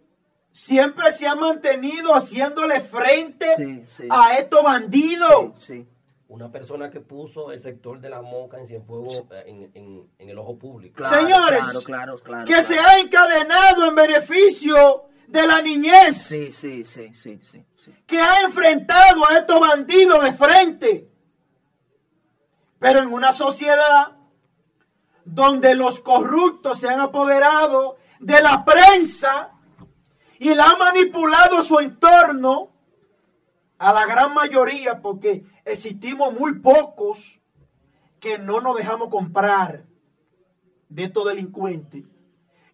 siempre se ha mantenido haciéndole frente Sí, sí. a estos bandidos. Sí. Una persona que puso el sector de la moca en Cienfuegos eh, en, en, en el ojo público. Claro, Señores, claro, claro, claro, que claro. se ha encadenado en beneficio de la niñez, sí, sí, sí, sí, sí. que ha enfrentado a estos bandidos de frente. Pero en una sociedad donde los corruptos se han apoderado de la prensa y la han manipulado su entorno a la gran mayoría, porque existimos muy pocos que no nos dejamos comprar de estos delincuentes,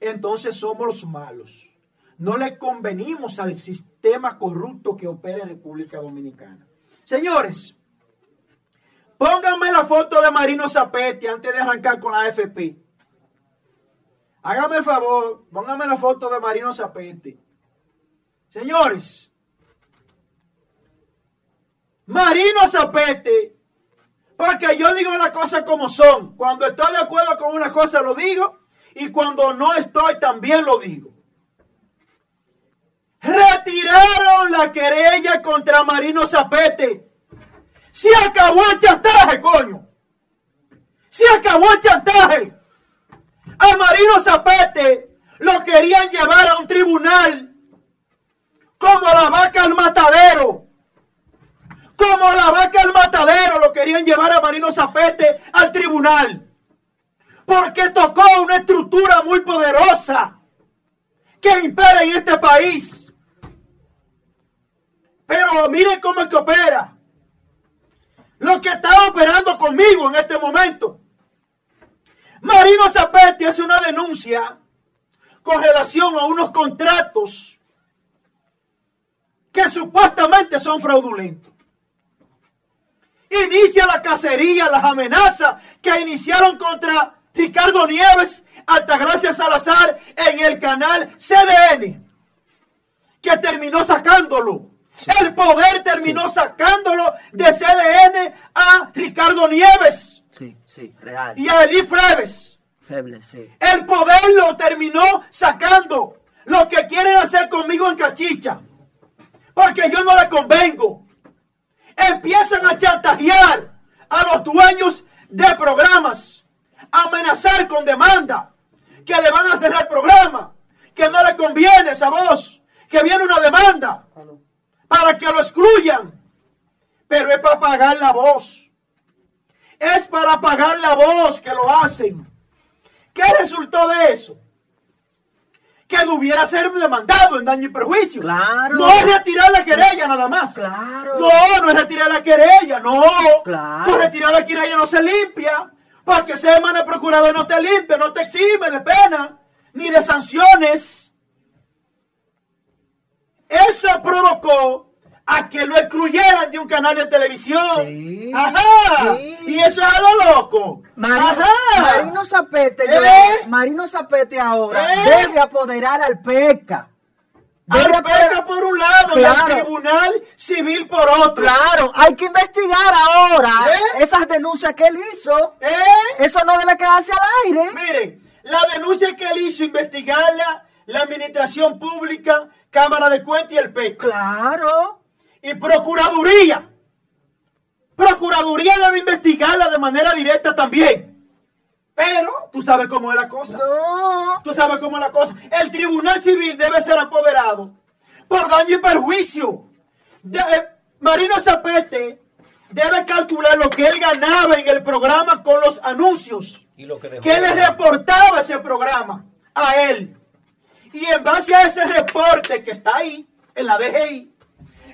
entonces somos los malos. No le convenimos al sistema corrupto que opera en República Dominicana. Señores, pónganme la foto de Marino Zapete antes de arrancar con la AFP. Hágame el favor, pónganme la foto de Marino Zapete. Señores, Marino Zapete, porque yo digo las cosas como son. Cuando estoy de acuerdo con una cosa lo digo y cuando no estoy también lo digo. Retiraron la querella contra Marino Zapete. Se acabó el chantaje, coño. Se acabó el chantaje. A Marino Zapete lo querían llevar a un tribunal como la vaca al matadero. Como la vaca al matadero lo querían llevar a Marino Zapete al tribunal. Porque tocó una estructura muy poderosa que impera en este país. Pero miren cómo es que opera. Lo que está operando conmigo en este momento Marino Zapete hace una denuncia con relación a unos contratos que supuestamente son fraudulentos. Inicia la cacería, las amenazas que iniciaron contra Ricardo Nieves, Altagracia Salazar en el canal CDN, que terminó sacándolo. El poder terminó sacándolo de CDN a Ricardo Nieves Sí, sí, real. y a Edith Freves. Sí. El poder lo terminó sacando. Lo que quieren hacer conmigo en cachicha. Porque yo no le convengo. Empiezan a chantajear a los dueños de programas. Amenazar con demanda. Que le van a cerrar el programa. Que no le conviene esa voz. Que viene una demanda. Para que lo excluyan. Pero es para pagar la voz. Es para pagar la voz que lo hacen. ¿Qué resultó de eso? Que debiera ser demandado en daño y perjuicio. Claro. No es retirar la querella nada más. Claro. No, no es retirar la querella, no. Claro. Por retirar la querella no se limpia. Porque ese hermano el procurador no te limpia, no te exime de pena, ni de sanciones. Eso provocó a que lo excluyeran de un canal de televisión. Sí. Ajá. Sí. Y eso es a lo loco. Marino, Ajá. Marino Zapete, yo- ¿Eh? Marino Zapete ahora ¿Eh? debe apoderar al PECA. Debe Al PECA por un lado y Claro. al Tribunal Civil por otro. Claro, hay que investigar ahora ¿Eh? esas denuncias que él hizo. ¿Eh? Eso no debe quedarse al aire. Miren, la denuncia que él hizo investigarla, la Administración Pública, Cámara de Cuentas y el PECA. Claro. Y Procuraduría. Procuraduría debe investigarla de manera directa también. Pero tú sabes cómo es la cosa. No. Tú sabes cómo es la cosa. El Tribunal Civil debe ser apoderado por daño y perjuicio. De- eh, Marino Zapete debe calcular lo que él ganaba en el programa con los anuncios. Y lo que dejó. Que le reportaba ese programa a él. Y en base a ese reporte que está ahí, en la DGI,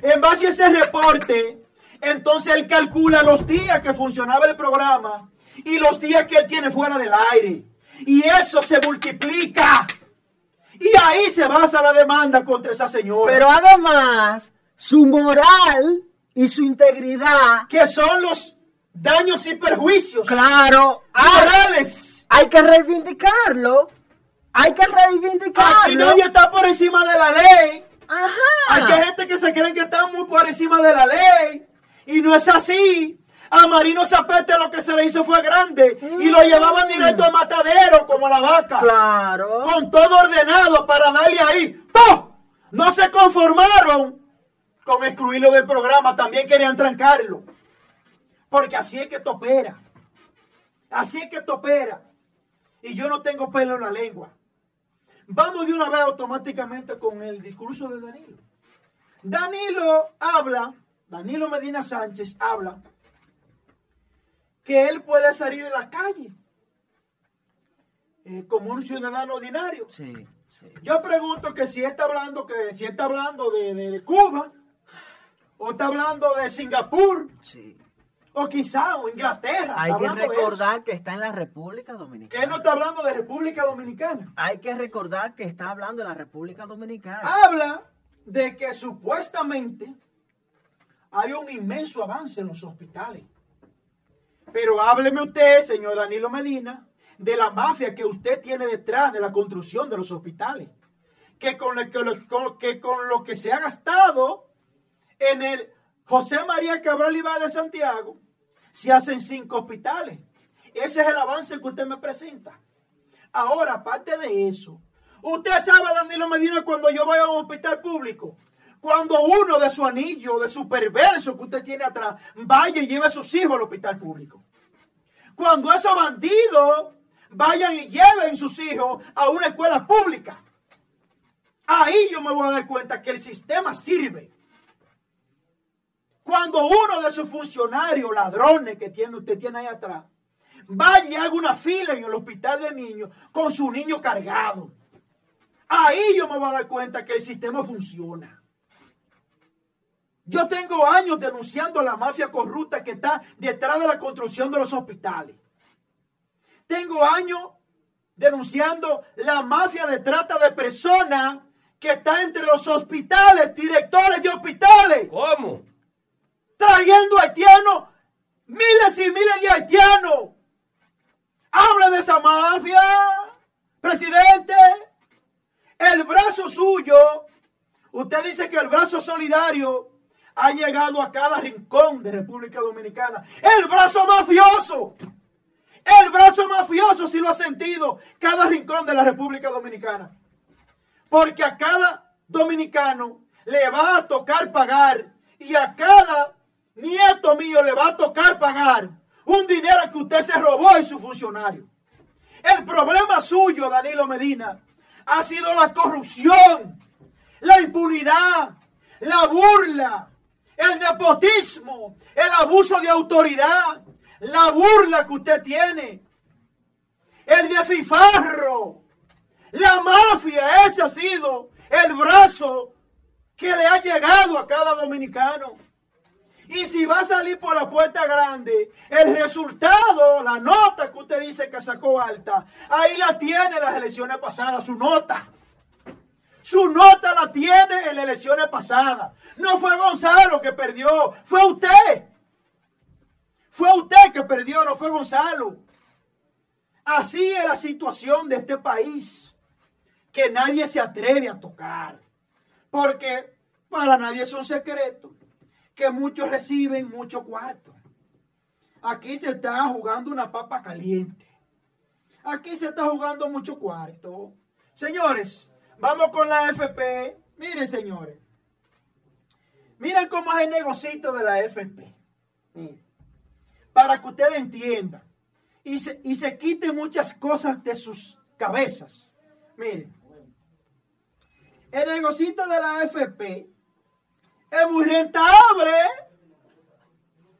en base a ese reporte, entonces él calcula los días que funcionaba el programa y los días que él tiene fuera del aire. Y eso se multiplica. Y ahí se basa la demanda contra esa señora. Pero además, su moral y su integridad, que son los daños y perjuicios claro, morales. hay que reivindicarlo. Hay que Aquí reivindicarlo. nadie está por encima de la ley. Hay Ajá. gente que se creen que están muy por encima de la ley. Y no es así. A Marino Zapete lo que se le hizo fue grande. Y lo llevaban directo al matadero como la vaca. Claro. Con todo ordenado para darle ahí. ¡Pum! No se conformaron con excluirlo del programa. También querían trancarlo. Porque así es que esto opera. Así es que esto opera. Y yo no tengo pelo en la lengua. Vamos de una vez automáticamente con el discurso de Danilo. Danilo habla, Danilo Medina Sánchez habla que él puede salir en la calle eh, como un ciudadano ordinario. Sí, sí. Yo pregunto que si está hablando que si está hablando de, de- de Cuba o está hablando de Singapur sí. O quizá o Inglaterra. Hay que recordar que está en la República. Dominicana. que él no está hablando de República Dominicana. Hay que recordar que está hablando de la República Dominicana. habla de que supuestamente hay un inmenso avance en los hospitales. Pero hábleme usted, señor Danilo Medina, de la mafia que usted tiene detrás de la construcción de los hospitales. Que con lo que, lo- con- que, con lo que se ha gastado en el José María Cabral Iba de Santiago, se hacen cinco hospitales. Ese es el avance que usted me presenta. Ahora, aparte de eso, usted sabe, Danilo Medina, cuando yo voy a un hospital público, cuando uno de su anillo, de su perverso que usted tiene atrás, vaya y lleve a sus hijos al hospital público. Cuando esos bandidos vayan y lleven sus hijos a una escuela pública. Ahí yo me voy a dar cuenta que el sistema sirve. Cuando uno de sus funcionarios, ladrones que tiene, usted tiene ahí atrás, vaya y haga una fila en el hospital de niños con su niño cargado. Ahí yo me voy a dar cuenta que el sistema funciona. Yo tengo años denunciando la mafia corrupta que está detrás de la construcción de los hospitales. Tengo años denunciando la mafia de trata de personas que está entre los hospitales, directores de hospitales. ¿Cómo? Trayendo haitianos, miles y miles de haitianos. Habla de esa mafia, presidente. El brazo suyo, usted dice que el brazo solidario ha llegado a cada rincón de República Dominicana. El brazo mafioso. El brazo mafioso sí lo ha sentido cada rincón de la República Dominicana. Porque a cada dominicano le va a tocar pagar y a cada nieto mío le va a tocar pagar un dinero que usted se robó en su funcionario. El problema suyo, Danilo Medina, ha sido la corrupción, la impunidad, la burla, el nepotismo, el abuso de autoridad, la burla que usted tiene, el defifarro, la mafia, ese ha sido el brazo que le ha llegado a cada dominicano. Y si va a salir por la puerta grande, el resultado, la nota que usted dice que sacó alta, ahí la tiene las elecciones pasadas, su nota. Su nota la tiene en las elecciones pasadas. No fue Gonzalo que perdió, fue usted. Fue usted que perdió, no fue Gonzalo. Así es la situación de este país, que nadie se atreve a tocar. Porque para nadie es un secreto que muchos reciben mucho cuarto. Aquí se está jugando una papa caliente. Aquí se está jugando mucho cuarto. Señores, vamos con la FP. Miren, señores. Miren cómo es el negocito de la FP. Miren. Para que ustedes entiendan. Y se, y se quiten muchas cosas de sus cabezas. Miren. El negocito de la FP es muy rentable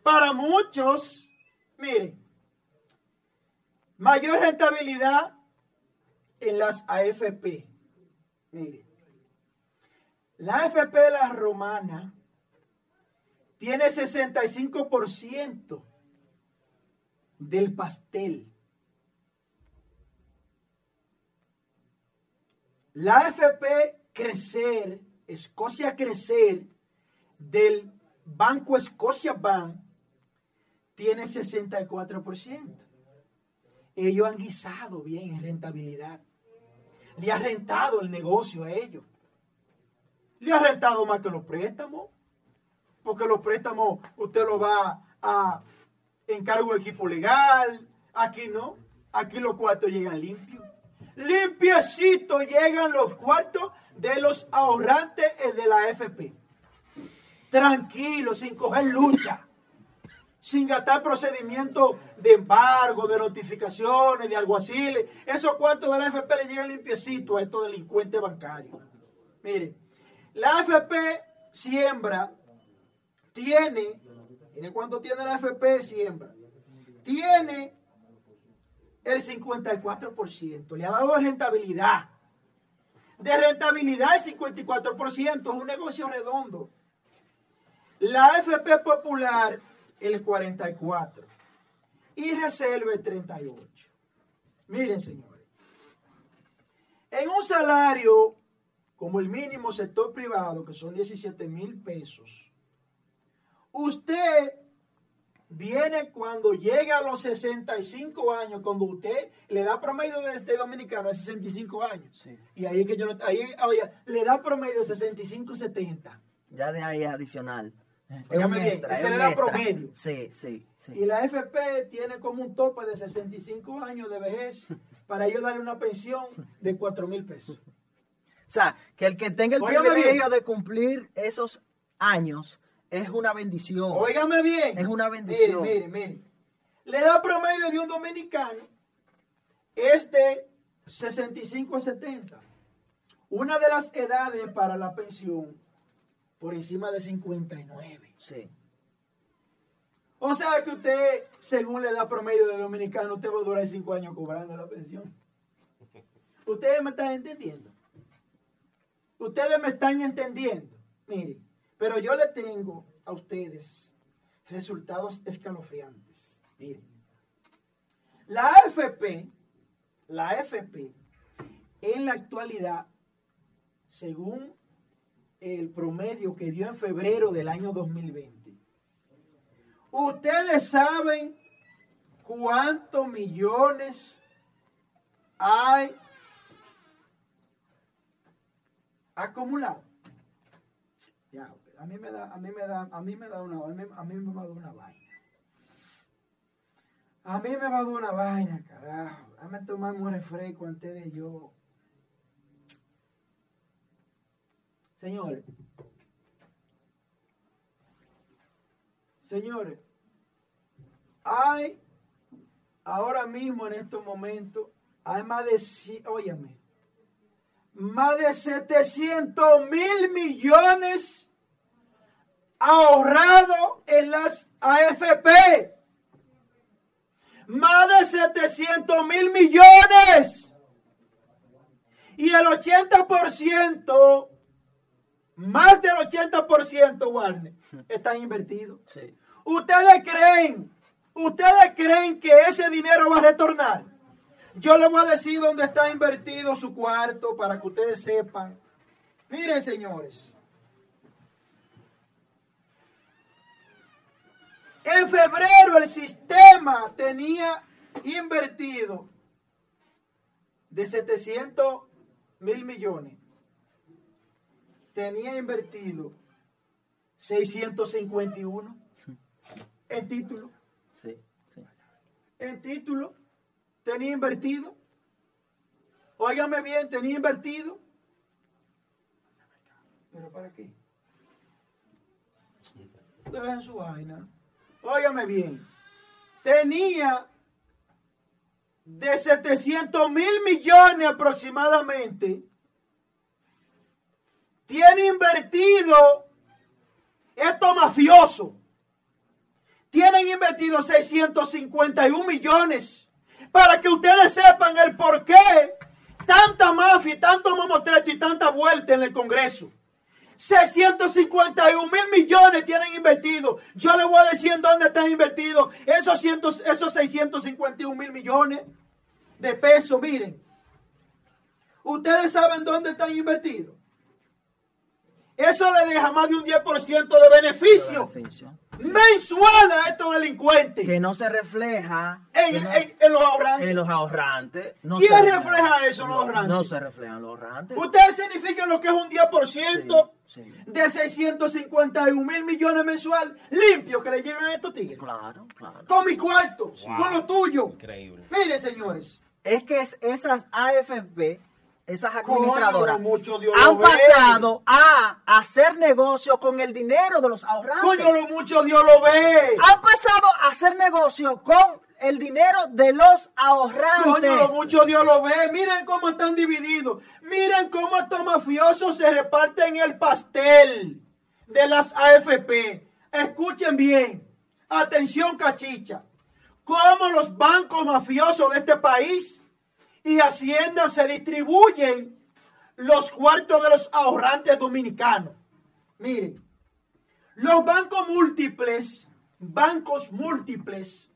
para muchos. Miren, mayor rentabilidad en las AFP. Miren, la AFP La Romana tiene 65% del pastel. La AFP Crecer, Escocia Crecer, del Banco Escocia Bank tiene 64%. Ellos han guisado bien en rentabilidad. Le ha rentado el negocio a ellos. Le ha rentado más que los préstamos. Porque los préstamos usted lo va a encargo de equipo legal. Aquí no. Aquí los cuartos llegan limpios. Limpiecitos llegan los cuartos de los ahorrantes de la FP tranquilo, sin coger lucha, sin gastar procedimientos de embargo, de notificaciones, de alguaciles. Esos cuartos de la AFP le llegan limpiecito a estos delincuentes bancarios. Mire, la AFP siembra, tiene, ¿tiene cuánto tiene la AFP siembra? Tiene el 54%, le ha dado rentabilidad. De rentabilidad el 54%, es un negocio redondo. La AFP Popular, el 44. Y Reserva, el 38. Miren, señores. En un salario como el mínimo sector privado, que son 17 mil pesos, usted viene cuando llega a los 65 años, cuando usted le da promedio de este dominicano a 65 años. Y ahí es que yo ahí, oye, le da promedio de 65 70. Ya de ahí es adicional. Óigame bien, ese le da promedio. Sí, sí, sí. Y la FP tiene como un tope de 65 años de vejez para ellos darle una pensión de 4 mil pesos. O sea, que el que tenga el Óigame privilegio bien. de cumplir esos años es una bendición. Óigame bien. Es una bendición. Mire, mire, mire. Le da promedio de un dominicano es de 65 a 70. Una de las edades para la pensión por encima de 59. Sí. O sea que usted, según la edad promedio de dominicano, usted va a durar cinco años cobrando la pensión. [laughs] Ustedes me están entendiendo. Ustedes me están entendiendo. Miren, pero yo le tengo a ustedes resultados escalofriantes. Miren, la AFP, la AFP, en la actualidad, según el promedio que dio en febrero del año 2020, ustedes saben cuántos millones hay acumulado. Ya, a mí me da, a mí me da, a mí me da una, a a mí me va a dar una vaina. A mí me va a dar una vaina, carajo. Dame tomar un refresco antes de yo. Señores. Señores. Hay ahora mismo en estos momentos, hay más de, óyeme, más de 700 mil millones ahorrados en las AFP. Más de 700 mil millones. Y el 80%, más del 80%, Warner, están invertidos. Sí. ¿Ustedes creen, ustedes creen que ese dinero va a retornar? Yo les voy a decir dónde está invertido su cuarto para que ustedes sepan. Miren, señores. En febrero el sistema tenía invertido de 700 mil millones. Tenía invertido 651 en título. Sí, sí. En título. Tenía invertido. Óigame bien, tenía invertido. ¿Pero para qué? Dejen su vaina. Óigame bien. Tenía de 700 mil millones aproximadamente. Tiene invertido estos mafiosos. Tienen invertido 651 millones. Para que ustedes sepan el por qué tanta mafia, tanto mamotreto y tanta vuelta en el Congreso. 651 mil millones tienen invertidos. Yo les voy a decir dónde están invertidos esos, cientos, esos 651 mil millones de pesos. Miren, ustedes saben dónde están invertidos. Eso le deja más de un 10% de beneficio Beneficio. mensual a estos delincuentes Que no se refleja en, que no- en- en los ahorrantes. en los ahorrantes. No ¿Quién refleja eso en los ahorrantes? No se refleja en los ahorrantes. Ustedes significan lo que es un 10% Sí, sí. de 651 mil millones mensual limpios que le llegan a estos tigres. Claro, claro. Con mi cuarto, con lo tuyo. Increíble. Mire, señores, Es que es- esas AFP, esas administradoras, Coño, mucho Dios han pasado a hacer negocio con el dinero de los ahorrantes. coño, lo mucho Dios lo ve. Han pasado a hacer negocio con el dinero de los ahorrantes. Coño, lo mucho Dios lo ve. Miren cómo están divididos. Miren cómo estos mafiosos se reparten el pastel de las AFP. Escuchen bien. Atención, cachicha. Cómo los bancos mafiosos de este país y Hacienda se distribuyen los cuartos de los ahorrantes dominicanos. Miren, los bancos múltiples, bancos múltiples,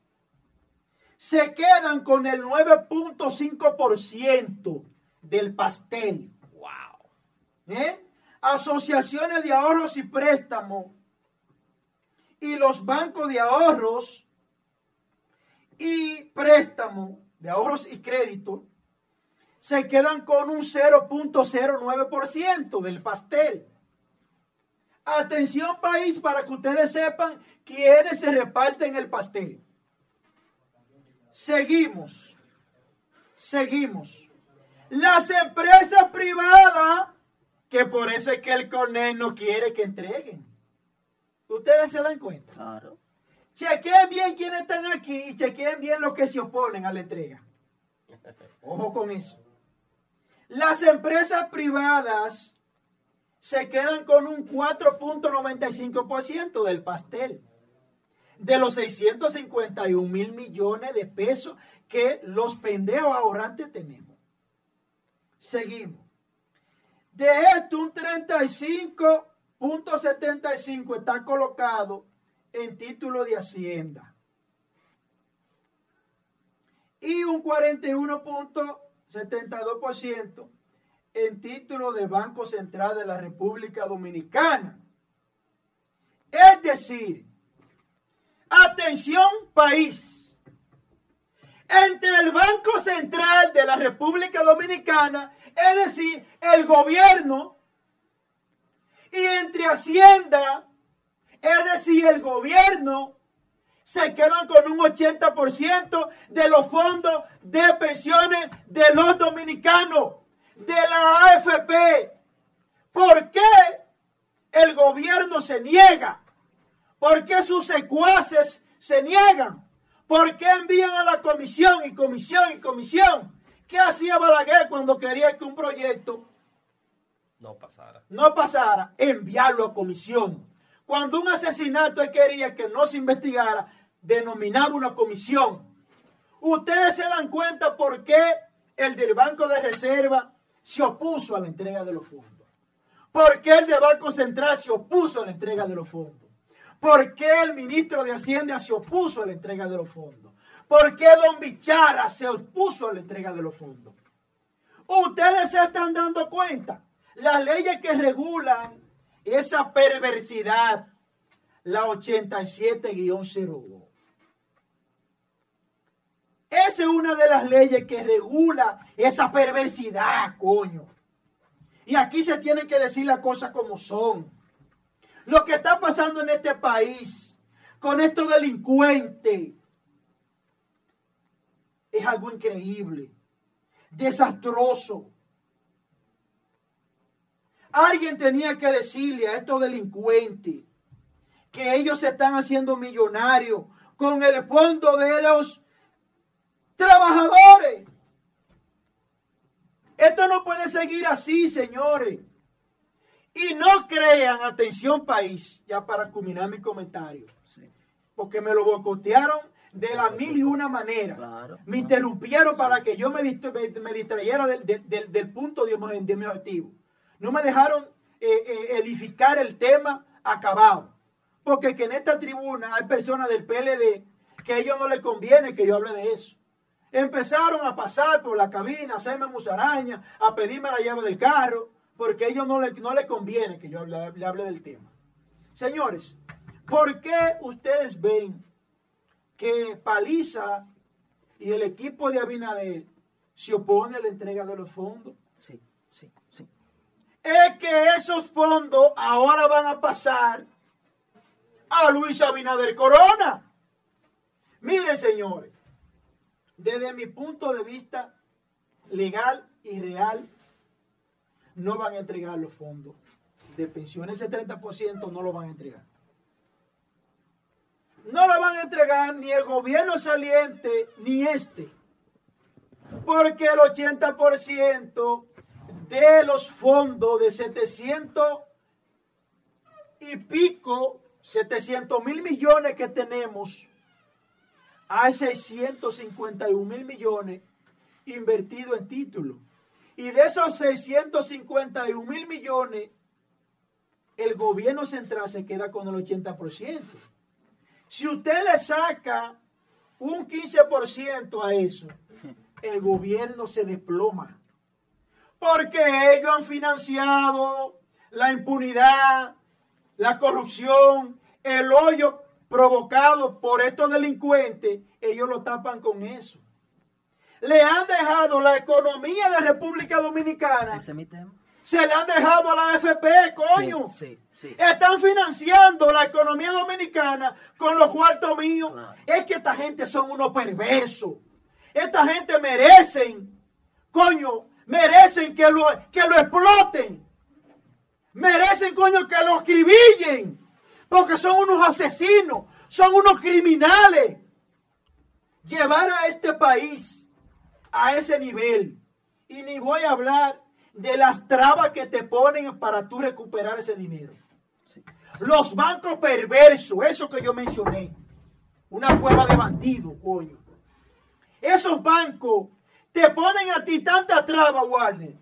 se quedan con el 9.5% del pastel. Wow. ¿Eh? Asociaciones de ahorros y préstamos y los bancos de ahorros y préstamos de ahorros y crédito se quedan con un 0.09% del pastel. Atención país para que ustedes sepan quiénes se reparten el pastel. Seguimos. Seguimos. Las empresas privadas, que por eso es que el CONEL no quiere que entreguen. Ustedes se dan cuenta. Claro. Chequeen bien quiénes están aquí y chequeen bien los que se oponen a la entrega. [laughs] Ojo con eso. Las empresas privadas se quedan con un 4.95% del pastel. de los 651 mil millones de pesos que los pendejos ahorrantes tenemos. Seguimos. De esto, un 35.75 está colocado en título de Hacienda. Y un 41.72% en título del Banco Central de la República Dominicana. Es decir, atención país, entre el Banco Central de la República Dominicana, es decir, el gobierno, y entre Hacienda, es decir, el gobierno, se quedan con un 80% de los fondos de pensiones de los dominicanos, de la AFP. ¿Por qué el gobierno se niega? ¿Por qué sus secuaces se niegan? ¿Por qué envían a la comisión y comisión y comisión? ¿Qué hacía Balaguer cuando quería que un proyecto no pasara? No pasara, enviarlo a comisión. Cuando un asesinato quería que no se investigara, denominaba una comisión. Ustedes se dan cuenta por qué el del Banco de Reserva se opuso a la entrega de los fondos. ¿Por qué el del Banco Central se opuso a la entrega de los fondos? ¿Por qué el ministro de Hacienda se opuso a la entrega de los fondos? ¿Por qué don Bichara se opuso a la entrega de los fondos? Ustedes se están dando cuenta. Las leyes que regulan esa perversidad, la 87-02. Esa es una de las leyes que regula esa perversidad, coño. Y aquí se tienen que decir las cosas como son. Lo que está pasando en este país con estos delincuentes es algo increíble, desastroso. Alguien tenía que decirle a estos delincuentes que ellos se están haciendo millonarios con el fondo de los trabajadores. Esto no puede seguir así, señores. Y no crean, atención país, ya para culminar mi comentario, porque me lo boicotearon de la mil y una manera. me interrumpieron para que yo me, distrayera del, punto de, mi objetivo. No me dejaron eh, eh, edificar el tema acabado. Porque que en esta tribuna hay personas del PLD que a ellos no les conviene que yo hable de eso. Empezaron a pasar por la cabina, a hacerme musaraña, a pedirme la llave del carro, porque a ellos no les no conviene que yo le, le hable del tema. Señores, ¿por qué ustedes ven que Paliza y el equipo de Abinader se opone a la entrega de los fondos? Es que esos fondos ahora van a pasar a Luis Abinader Corona. Miren, señores, desde mi punto de vista legal y real, no van a entregar los fondos de pensiones. Ese 30% no lo van a entregar. No lo van a entregar ni el gobierno saliente ni este. Porque el 80% de los fondos de 700 y pico, 700 mil millones que tenemos, hay 651 mil millones invertidos en títulos. Y de esos 651 mil millones, el gobierno central se queda con el 80%. Si usted le saca un 15% a eso, el gobierno se desploma. Porque ellos han financiado la impunidad, la corrupción, el hoyo provocado por estos delincuentes, ellos lo tapan con eso. Le han dejado la economía de República Dominicana. Ese es mi tema. Se le han dejado a la AFP, coño. Sí, sí, Están financiando la economía dominicana con los cuartos míos. Es que esta gente son unos perversos. Esta gente merecen, coño, merecen que lo, que lo exploten. Merecen, coño, que lo escribillen porque son unos asesinos, son unos criminales. Llevar a este país a ese nivel, y ni voy a hablar de las trabas que te ponen para tú recuperar ese dinero. Los bancos perversos, eso que yo mencioné, Una cueva de bandidos, coño. Esos bancos te ponen a ti tanta traba, Warner,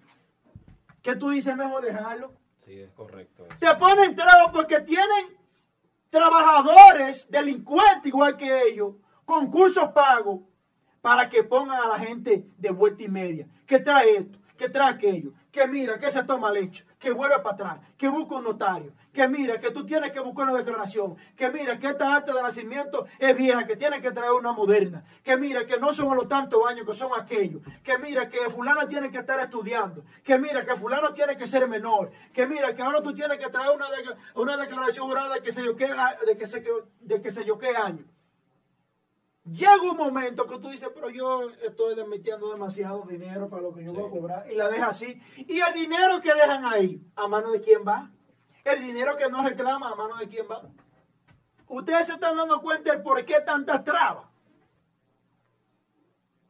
que tú dices mejor dejarlo. Sí, es correcto. eso. Te ponen trabas porque tienen trabajadores, delincuentes igual que ellos, concursos pagos para que pongan a la gente de vuelta y media. Que trae esto, que trae aquello, que mira, que se toma lecho, que vuelve para atrás, que busca un notario, que mira, que tú tienes que buscar una declaración, que mira, que esta acta de nacimiento es vieja, que tienes que traer una moderna, que mira, que no son los tantos años que son aquellos, que mira, que fulano tiene que estar estudiando, que mira, que fulano tiene que ser menor, que mira, que ahora tú tienes que traer una, una declaración jurada de que se yo qué, que se, de que se yo qué año. Llega un momento que tú dices, pero yo estoy metiendo demasiado dinero para lo que yo voy a cobrar, y la deja así. Y el dinero que dejan ahí, ¿a mano de quién va? El dinero que no reclama, ¿a mano de quién va? Ustedes se están dando cuenta del por qué tantas trabas.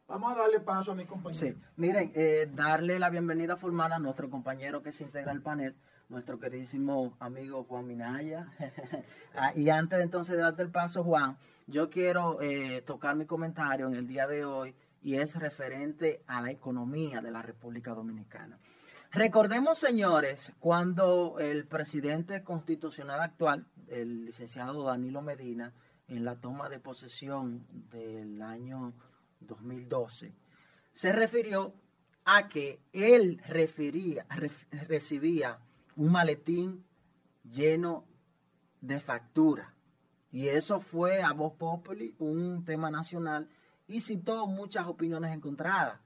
Vamos a darle paso a mi compañero. Sí, miren, eh, darle la bienvenida formal a nuestro compañero que se integra al panel, nuestro queridísimo amigo Juan Minaya. [laughs] Ah, y antes de entonces de darte el paso, Juan, yo quiero eh, tocar mi comentario en el día de hoy y es referente a la economía de la República Dominicana. Recordemos, señores, cuando el presidente constitucional actual, el licenciado Danilo Medina, en la toma de posesión del año 2012, se refirió a que él recibía un maletín lleno de factura. Y eso fue a voz populi un tema nacional y citó muchas opiniones encontradas.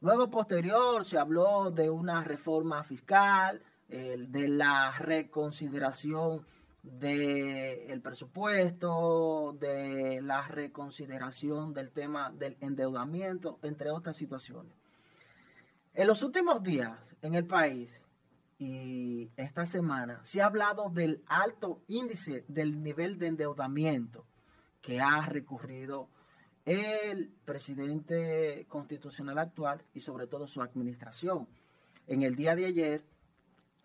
Luego, posterior, se habló de una reforma fiscal, de la reconsideración del presupuesto, de la reconsideración del tema del endeudamiento, entre otras situaciones. En los últimos días en el país y esta semana se ha hablado del alto índice del nivel de endeudamiento que ha recurrido el presidente constitucional actual y sobre todo su administración. En el día de ayer,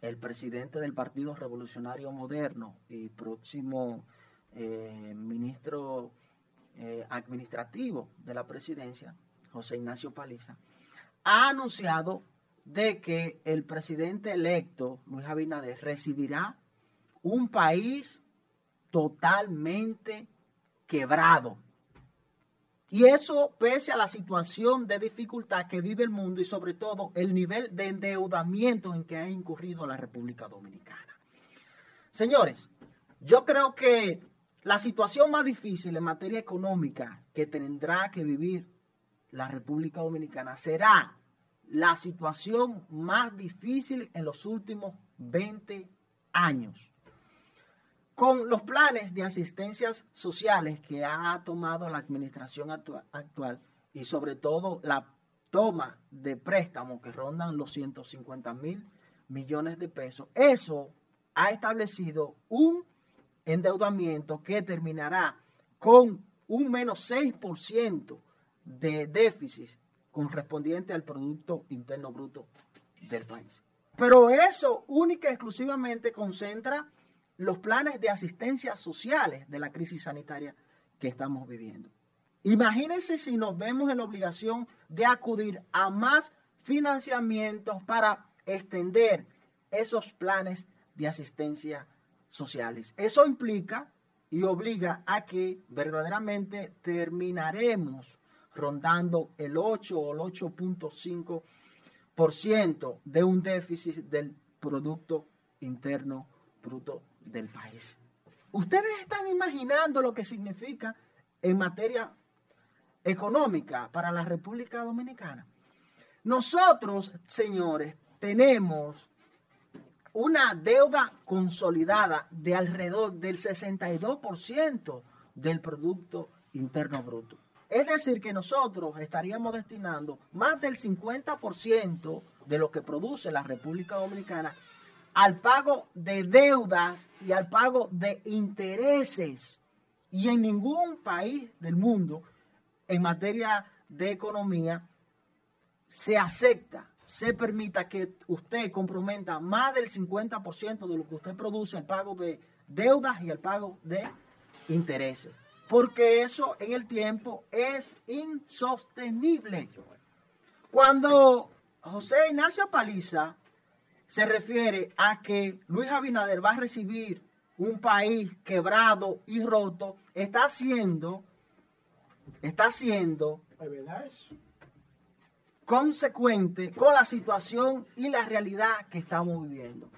el presidente del Partido Revolucionario Moderno y próximo eh, ministro eh, administrativo de la presidencia, José Ignacio Paliza, ha anunciado de que el presidente electo, Luis Abinader, recibirá un país totalmente quebrado. Y eso pese a la situación de dificultad que vive el mundo y sobre todo el nivel de endeudamiento en que ha incurrido la República Dominicana. Señores, yo creo que la situación más difícil en materia económica que tendrá que vivir la República Dominicana será la situación más difícil en los últimos 20 años. Con los planes de asistencias sociales que ha tomado la administración actua- actual y sobre todo la toma de préstamos que rondan los 150 mil millones de pesos, eso ha establecido un endeudamiento que terminará con un menos 6% de déficit correspondiente al Producto Interno Bruto del país. Pero eso única y exclusivamente concentra los planes de asistencia sociales de la crisis sanitaria que estamos viviendo. Imagínense si nos vemos en la obligación de acudir a más financiamientos para extender esos planes de asistencia sociales. Eso implica y obliga a que verdaderamente terminaremos rondando el 8 o el 8.5% de un déficit del Producto Interno Bruto del país. Ustedes están imaginando lo que significa en materia económica para la República Dominicana. Nosotros, señores, tenemos una deuda consolidada de alrededor del 62% del Producto Interno Bruto. Es decir, que nosotros estaríamos destinando más del 50% de lo que produce la República Dominicana al pago de deudas y al pago de intereses. Y en ningún país del mundo, en materia de economía, se acepta, se permita que usted comprometa más del 50% de lo que usted produce al pago de deudas y al pago de intereses. Porque eso en el tiempo es insostenible. Cuando José Ignacio Paliza se refiere a que Luis Abinader va a recibir un país quebrado y roto, está haciendo, está haciendo consecuente con la situación y la realidad que estamos viviendo.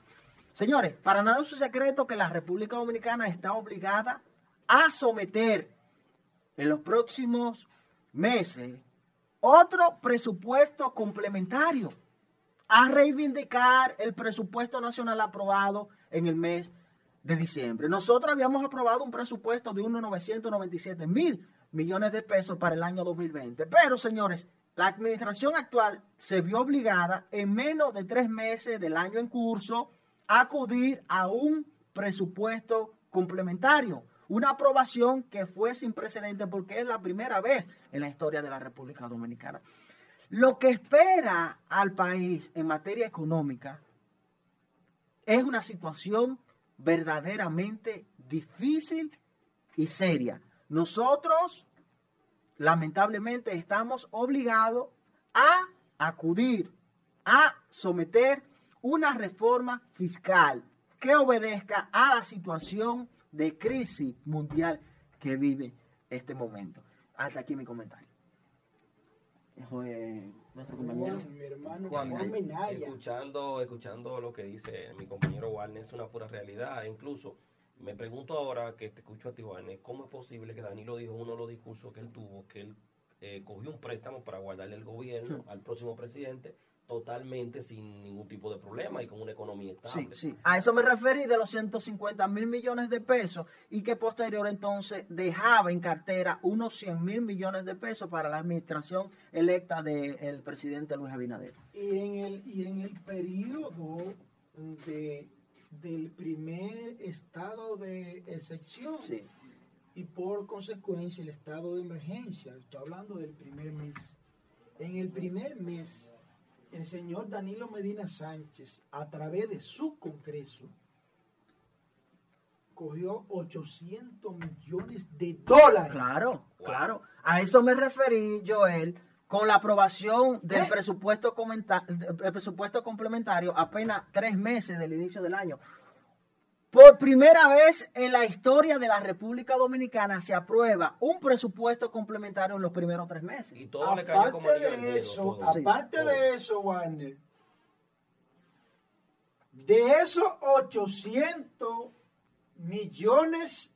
Señores, para nada es un secreto que la República Dominicana está obligada a someter en los próximos meses otro presupuesto complementario, a reivindicar el presupuesto nacional aprobado en el mes de diciembre. Nosotros habíamos aprobado un presupuesto de unos 997 mil millones de pesos para el año 2020. Pero, señores, la administración actual se vio obligada en menos de tres meses del año en curso a acudir a un presupuesto complementario. Una aprobación que fue sin precedentes porque es la primera vez en la historia de la República Dominicana. Lo que espera al país en materia económica es una situación verdaderamente difícil y seria. Nosotros, lamentablemente, estamos obligados a acudir, a someter una reforma fiscal que obedezca a la situación de crisis mundial que vive este momento. Hasta aquí mi comentario. Nuestro compañero. Juan, mi hermano Juan, Juan Minaya. escuchando, escuchando lo que dice mi compañero Warner, es una pura realidad. Incluso me pregunto ahora que te escucho a ti, Warner, ¿cómo es posible que Danilo dijo en uno de los discursos que él tuvo, que él eh, cogió un préstamo para guardarle el gobierno al próximo presidente totalmente sin ningún tipo de problema y con una economía Sí, estable? sí. A eso me referí de los 150 mil millones de pesos y que posterior entonces dejaba en cartera unos 100 mil millones de pesos para la administración electa del presidente Luis Abinader. Y en el, y en el periodo de, del primer estado de excepción Sí. y por consecuencia el estado de emergencia, estoy hablando del primer mes. En el primer mes, el señor Danilo Medina Sánchez, a través de su Congreso, cogió 800 millones de dólares. Claro, claro. A eso me referí, Joel, con la aprobación del ¿Eh? presupuesto, comenta- del presupuesto complementario apenas tres meses del inicio del año. Por primera vez en la historia de la República Dominicana se aprueba un presupuesto complementario en los primeros tres meses. Y todo le cayó como de eso, aparte de eso, Warner, de esos 800 millones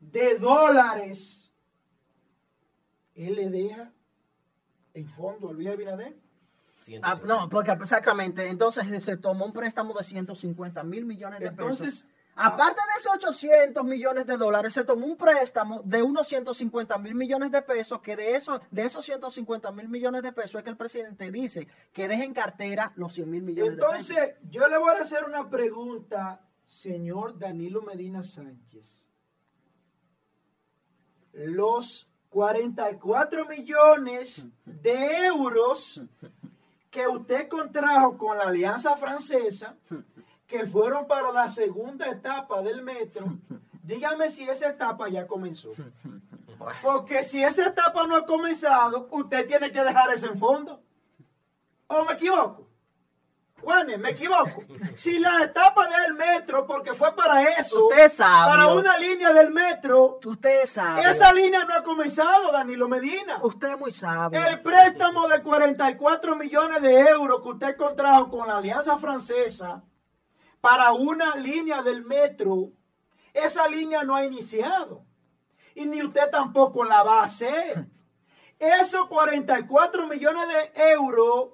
de dólares, él le deja en fondo a Luis Abinader. Ah, 150. no, porque exactamente, entonces se tomó un préstamo de 150 mil millones de Entonces, pesos. Aparte de esos 800 millones de dólares, se tomó un préstamo de unos 150 mil millones de pesos, que de, eso, de esos 150 mil millones de pesos es que el presidente dice que deje en cartera los 100 mil millones de pesos. Entonces, yo le voy a hacer una pregunta, señor Danilo Medina Sánchez. Los 44 millones de euros que usted contrajo con la Alianza Francesa, que fueron para la segunda etapa del metro, dígame si esa etapa ya comenzó. Porque si esa etapa no ha comenzado, usted tiene que dejar eso en fondo. ¿O me equivoco? Juanes, me equivoco. Si la etapa del metro, porque fue para eso, Usted sabe. para una línea del metro, Usted sabe. esa línea no ha comenzado, Danilo Medina. Usted es muy sabio. El préstamo de 44 millones de euros que usted contrajo con la Alianza Francesa para una línea del metro, esa línea no ha iniciado. Y ni usted tampoco la va a hacer. Esos 44 millones de euros,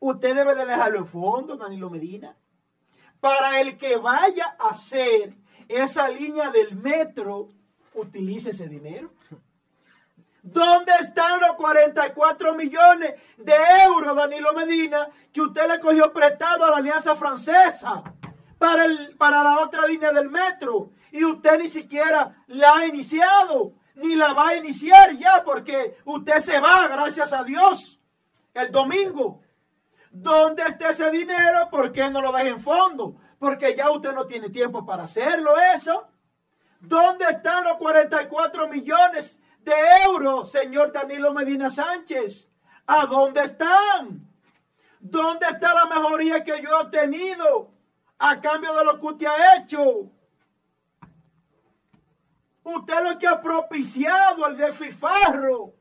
usted debe de dejarlo en fondo, Danilo Medina. Para el que vaya a hacer esa línea del metro, utilice ese dinero. ¿Dónde están los 44 millones de euros, Danilo Medina, que usted le cogió prestado a la Alianza Francesa para, el, para la otra línea del metro? Y usted ni siquiera la ha iniciado, ni la va a iniciar ya, porque usted se va, gracias a Dios, el domingo. ¿Dónde está ese dinero? ¿Por qué no lo deja en fondo? Porque ya usted no tiene tiempo para hacerlo eso. ¿Dónde están los 44 millones de euros, señor Danilo Medina Sánchez. ¿A dónde están? ¿Dónde está la mejoría que yo he obtenido a cambio de lo que usted ha hecho? Usted lo que ha propiciado el desfifarro,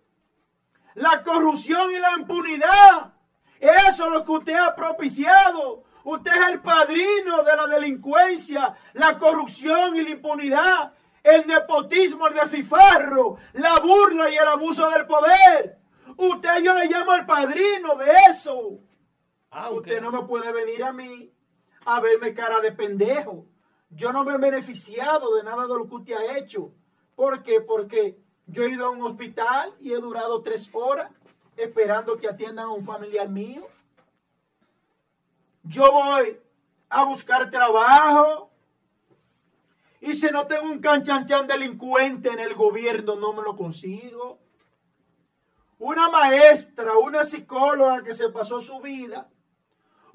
la corrupción y la impunidad. Eso es lo que usted ha propiciado. Usted es el padrino de la delincuencia, la corrupción y la impunidad, el nepotismo, el desfifarro, la burla y el abuso del poder. Usted yo le llamo el padrino de eso. Usted no me puede venir a mí a verme cara de pendejo. Yo no me he beneficiado de nada de lo que usted ha hecho. ¿Por qué? Porque yo he ido a un hospital y he durado tres horas esperando que atiendan a un familiar mío. Yo voy a buscar trabajo. Y si no tengo un canchanchan delincuente en el gobierno, no me lo consigo. Una maestra, una psicóloga que se pasó su vida.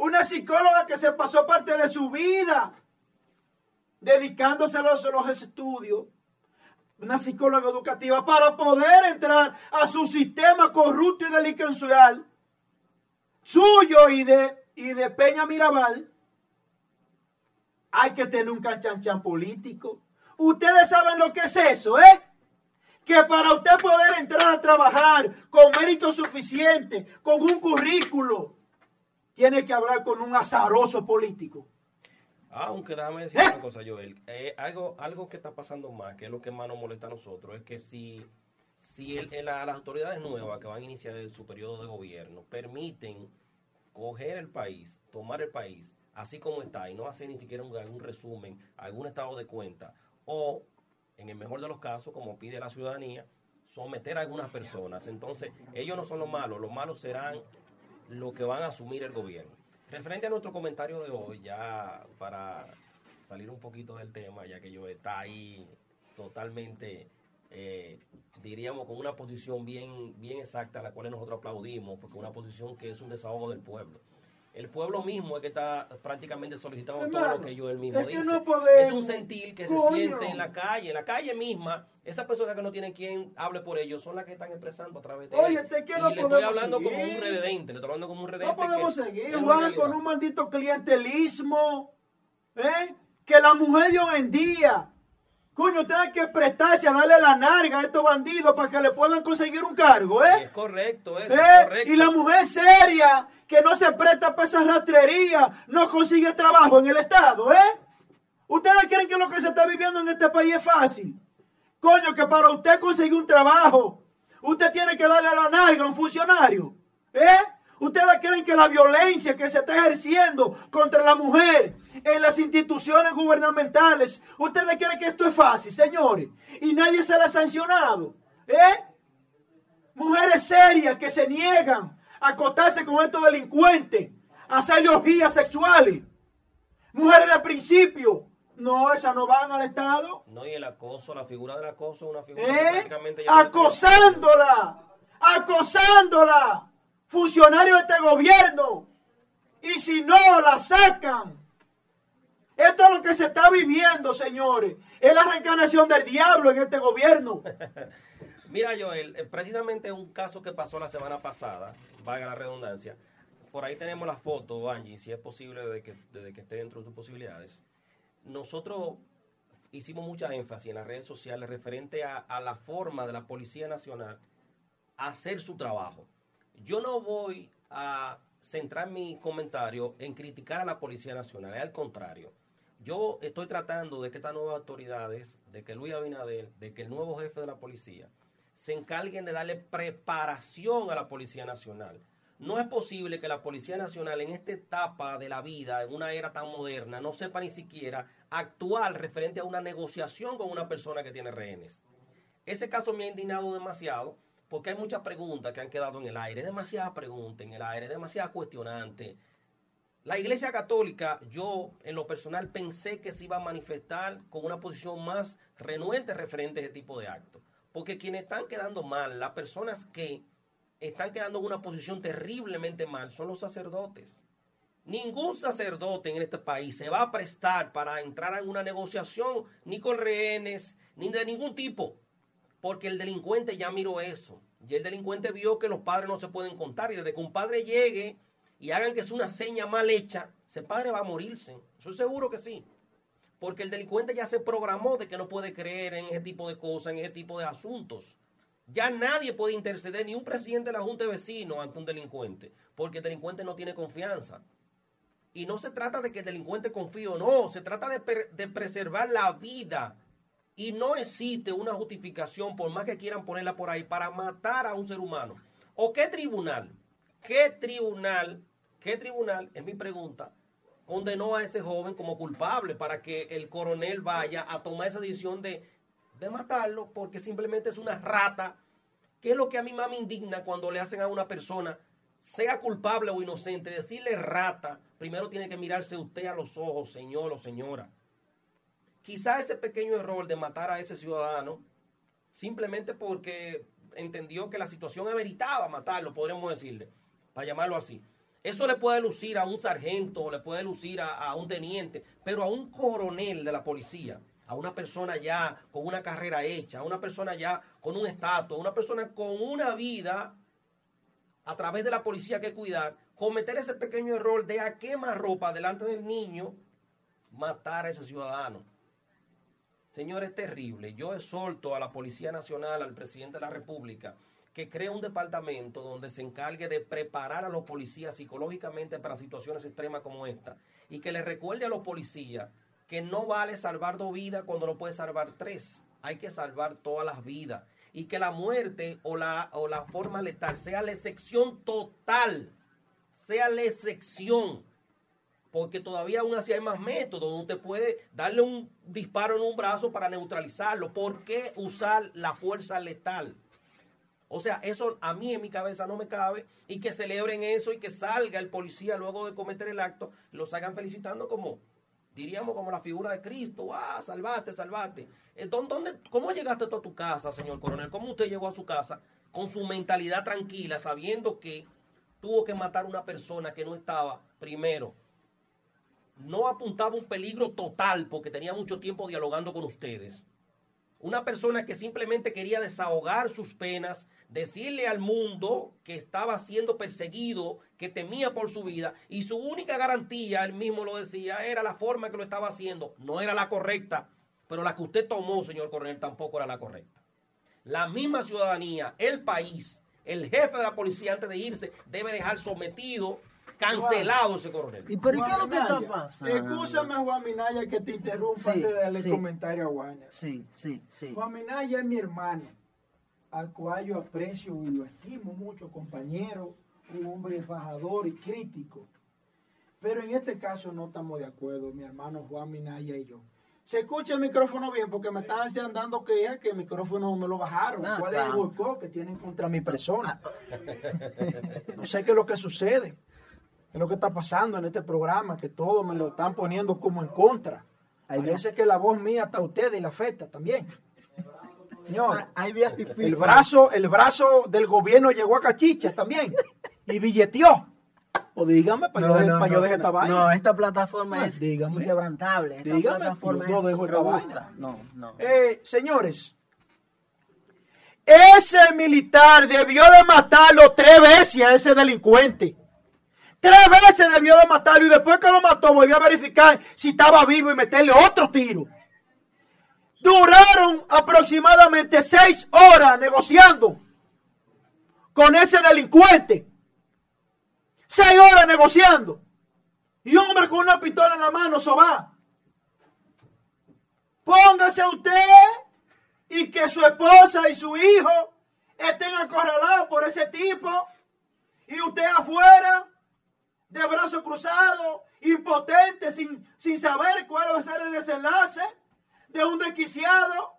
Una psicóloga que se pasó parte de su vida dedicándose a los, estudios una psicóloga educativa para poder entrar a su sistema corrupto y delincuencial suyo y de, y de Peña Mirabal, hay que tener un canchanchan político. Ustedes saben lo que es eso, ¿eh? Que para usted poder entrar a trabajar con mérito suficiente, con un currículo, tiene que hablar con un azaroso político. Aunque déjame decir una cosa, Joel. Eh, algo, algo que está pasando más, que es lo que más nos molesta a nosotros, es que si, si las autoridades nuevas que van a iniciar su periodo de gobierno permiten coger el país, tomar el país, así como está, y no hacer ni siquiera un, algún resumen, algún estado de cuenta, o, en el mejor de los casos, como pide la ciudadanía, someter a algunas personas. Entonces, ellos no son los malos, los malos serán los que van a asumir el gobierno. Referente a nuestro comentario de hoy, ya para salir un poquito del tema, ya que yo está ahí totalmente, eh, diríamos, con una posición bien, bien exacta, a la cual nosotros aplaudimos, porque una posición que es un desahogo del pueblo. El pueblo mismo es que está prácticamente solicitando todo lo que ellos él mismo dice. es un sentir que se siente en la calle, en la calle misma. Esas personas que no tienen quien hable por ellos son las que están expresando a través de Oye, te y le estoy hablando como un rededente, le estoy hablando como un rededente. No podemos seguir, Juan, con un maldito clientelismo. ¿eh? Que la mujer de hoy en día, coño, tiene que prestarse a darle la narga a estos bandidos para que le puedan conseguir un cargo, ¿eh? Es correcto, es ¿Eh? correcto. Y la mujer seria que no se presta para esa rastrería no consigue trabajo en el Estado, ¿eh? ¿Ustedes creen que lo que se está viviendo en este país es fácil? Coño, que para usted conseguir un trabajo, usted tiene que darle la nalga a un funcionario. ¿Eh? ¿Ustedes creen que la violencia que se está ejerciendo contra la mujer en las instituciones gubernamentales, ustedes creen que esto es fácil, señores? Y nadie se la ha sancionado. ¿Eh? Mujeres serias que se niegan a acotarse con estos delincuentes, a hacer orgías sexuales. Mujeres de principio, no, esas no van al Estado. No, y el acoso, la figura del acoso es una figura ¿Eh? prácticamente ya Acosándola, acosándola, funcionarios de este gobierno. Y si no, la sacan. Esto es lo que se está viviendo, señores. Es la reencarnación del diablo en este gobierno. [laughs] Mira, Joel, eh, precisamente un caso que pasó la semana pasada, valga la redundancia. Por ahí tenemos la foto, Angie, si es posible, de que, desde que esté dentro de tus posibilidades nosotros hicimos mucha énfasis en las redes sociales referente a, la forma de la Policía Nacional hacer su trabajo. Yo no voy a centrar mi comentario en criticar a la Policía Nacional, al contrario. Yo estoy tratando de que estas nuevas autoridades, de que Luis Abinader, de que el nuevo jefe de la policía, se encarguen de darle preparación a la Policía Nacional no es posible que la Policía Nacional en esta etapa de la vida, en una era tan moderna, no sepa ni siquiera actuar referente a una negociación con una persona que tiene rehenes. Ese caso me ha indignado demasiado porque hay muchas preguntas que han quedado en el aire, demasiadas preguntas en el aire, demasiadas cuestionantes. La Iglesia Católica, yo en lo personal pensé que se iba a manifestar con una posición más renuente referente a ese tipo de actos. Porque quienes están quedando mal, las personas que están quedando en una posición terriblemente mal son los sacerdotes. Ningún sacerdote en este país se va a prestar para entrar en una negociación ni con rehenes, ni de ningún tipo, porque el delincuente ya miró eso. Y el delincuente vio que los padres no se pueden contar y desde que un padre llegue y hagan que es una seña mal hecha, ese padre va a morirse. Eso seguro que sí. Porque el delincuente ya se programó de que no puede creer en ese tipo de cosas, en ese tipo de asuntos. Ya nadie puede interceder, ni un presidente de la Junta de Vecinos ante un delincuente, porque el delincuente no tiene confianza. Y no se trata de que el delincuente confíe o no, se trata de, de preservar la vida. Y no existe una justificación, por más que quieran ponerla por ahí, para matar a un ser humano. ¿O qué tribunal? ¿Qué tribunal? ¿Qué tribunal? Es mi pregunta condenó a ese joven como culpable para que el coronel vaya a tomar esa decisión de, de matarlo porque simplemente es una rata. ¿Qué es lo que a más me indigna cuando le hacen a una persona, sea culpable o inocente, decirle rata? Primero tiene que mirarse usted a los ojos, señor o señora. Quizá ese pequeño error de matar a ese ciudadano, simplemente porque entendió que la situación ameritaba matarlo, podríamos decirle, para llamarlo así. Eso le puede lucir a un sargento, le puede lucir a, un teniente, pero a un coronel de la policía, a una persona ya con una carrera hecha, a una persona ya con un estatus, a una persona con una vida a través de la policía que cuidar, cometer ese pequeño error de a quemar ropa delante del niño, matar a ese ciudadano. Señor, es terrible. Yo exhorto a la Policía Nacional, al presidente de la República, que cree un departamento donde se encargue de preparar a los policías psicológicamente para situaciones extremas como esta. Y que le recuerde a los policías que no vale salvar dos vidas cuando no puede salvar tres. Hay que salvar todas las vidas. Y que la muerte o la, o la forma letal sea la excepción total. Sea la excepción. Porque todavía aún así hay más métodos. Usted puede darle un disparo en un brazo para neutralizarlo. ¿Por qué usar la fuerza letal? O sea, eso a mí en mi cabeza no me cabe y que celebren eso y que salga el policía luego de cometer el acto, lo salgan felicitando como, diríamos, como la figura de Cristo. ¡Ah, salvaste, salvaste! ¿Dónde, ¿Cómo llegaste tú a tu casa, señor coronel? ¿Cómo usted llegó a su casa con su mentalidad tranquila, sabiendo que tuvo que matar a una persona que no estaba, primero, no apuntaba un peligro total porque tenía mucho tiempo dialogando con ustedes? Una persona que simplemente quería desahogar sus penas, decirle al mundo que estaba siendo perseguido, que temía por su vida, y su única garantía, él mismo lo decía, era la forma que lo estaba haciendo. No era la correcta, pero la que usted tomó, señor coronel, tampoco era la correcta. La misma ciudadanía, el país, el jefe de la policía antes de irse, debe dejar sometido cancelado ese coronel. ¿Y pero qué es lo que está pasando? Escúchame, Juan Minaya, que te interrumpa antes de darle comentario a Juan. Sí, sí, sí. Juan Minaya es mi hermano al cual yo aprecio y lo estimo mucho, compañero, un hombre fajador y crítico. Pero en este caso no estamos de acuerdo, mi hermano Juan Minaya y yo. Se escucha el micrófono bien porque me están dando quejas que el micrófono me lo bajaron. Ah, ¿Cuál es el boicot que tienen contra mi persona? [laughs] no sé qué es lo que sucede, es lo que está pasando en este programa, que todos me lo están poniendo como en contra. Hay veces que la voz mía está a ustedes y la afecta también. Señor, ah, el brazo, el brazo del gobierno llegó a Cachicha también y billeteó. O dígame, para yo, no, yo deje esta vaina. No, esta plataforma es dígame, inquebrantable. Esta dígame, plataforma yo dejo esta vaina. No, no. Eh, señores, ese militar debió de matarlo tres veces a ese delincuente. Tres veces debió de matarlo y después que lo mató volvió a verificar si estaba vivo y meterle otro tiro. Duraron aproximadamente seis horas negociando con ese delincuente. Seis horas negociando. Y un hombre con una pistola en la mano, eso va. Póngase usted y que su esposa y su hijo estén acorralados por ese tipo. Y usted afuera, de brazos cruzados, impotente, sin, sin saber cuál va a ser el desenlace de un desquiciado,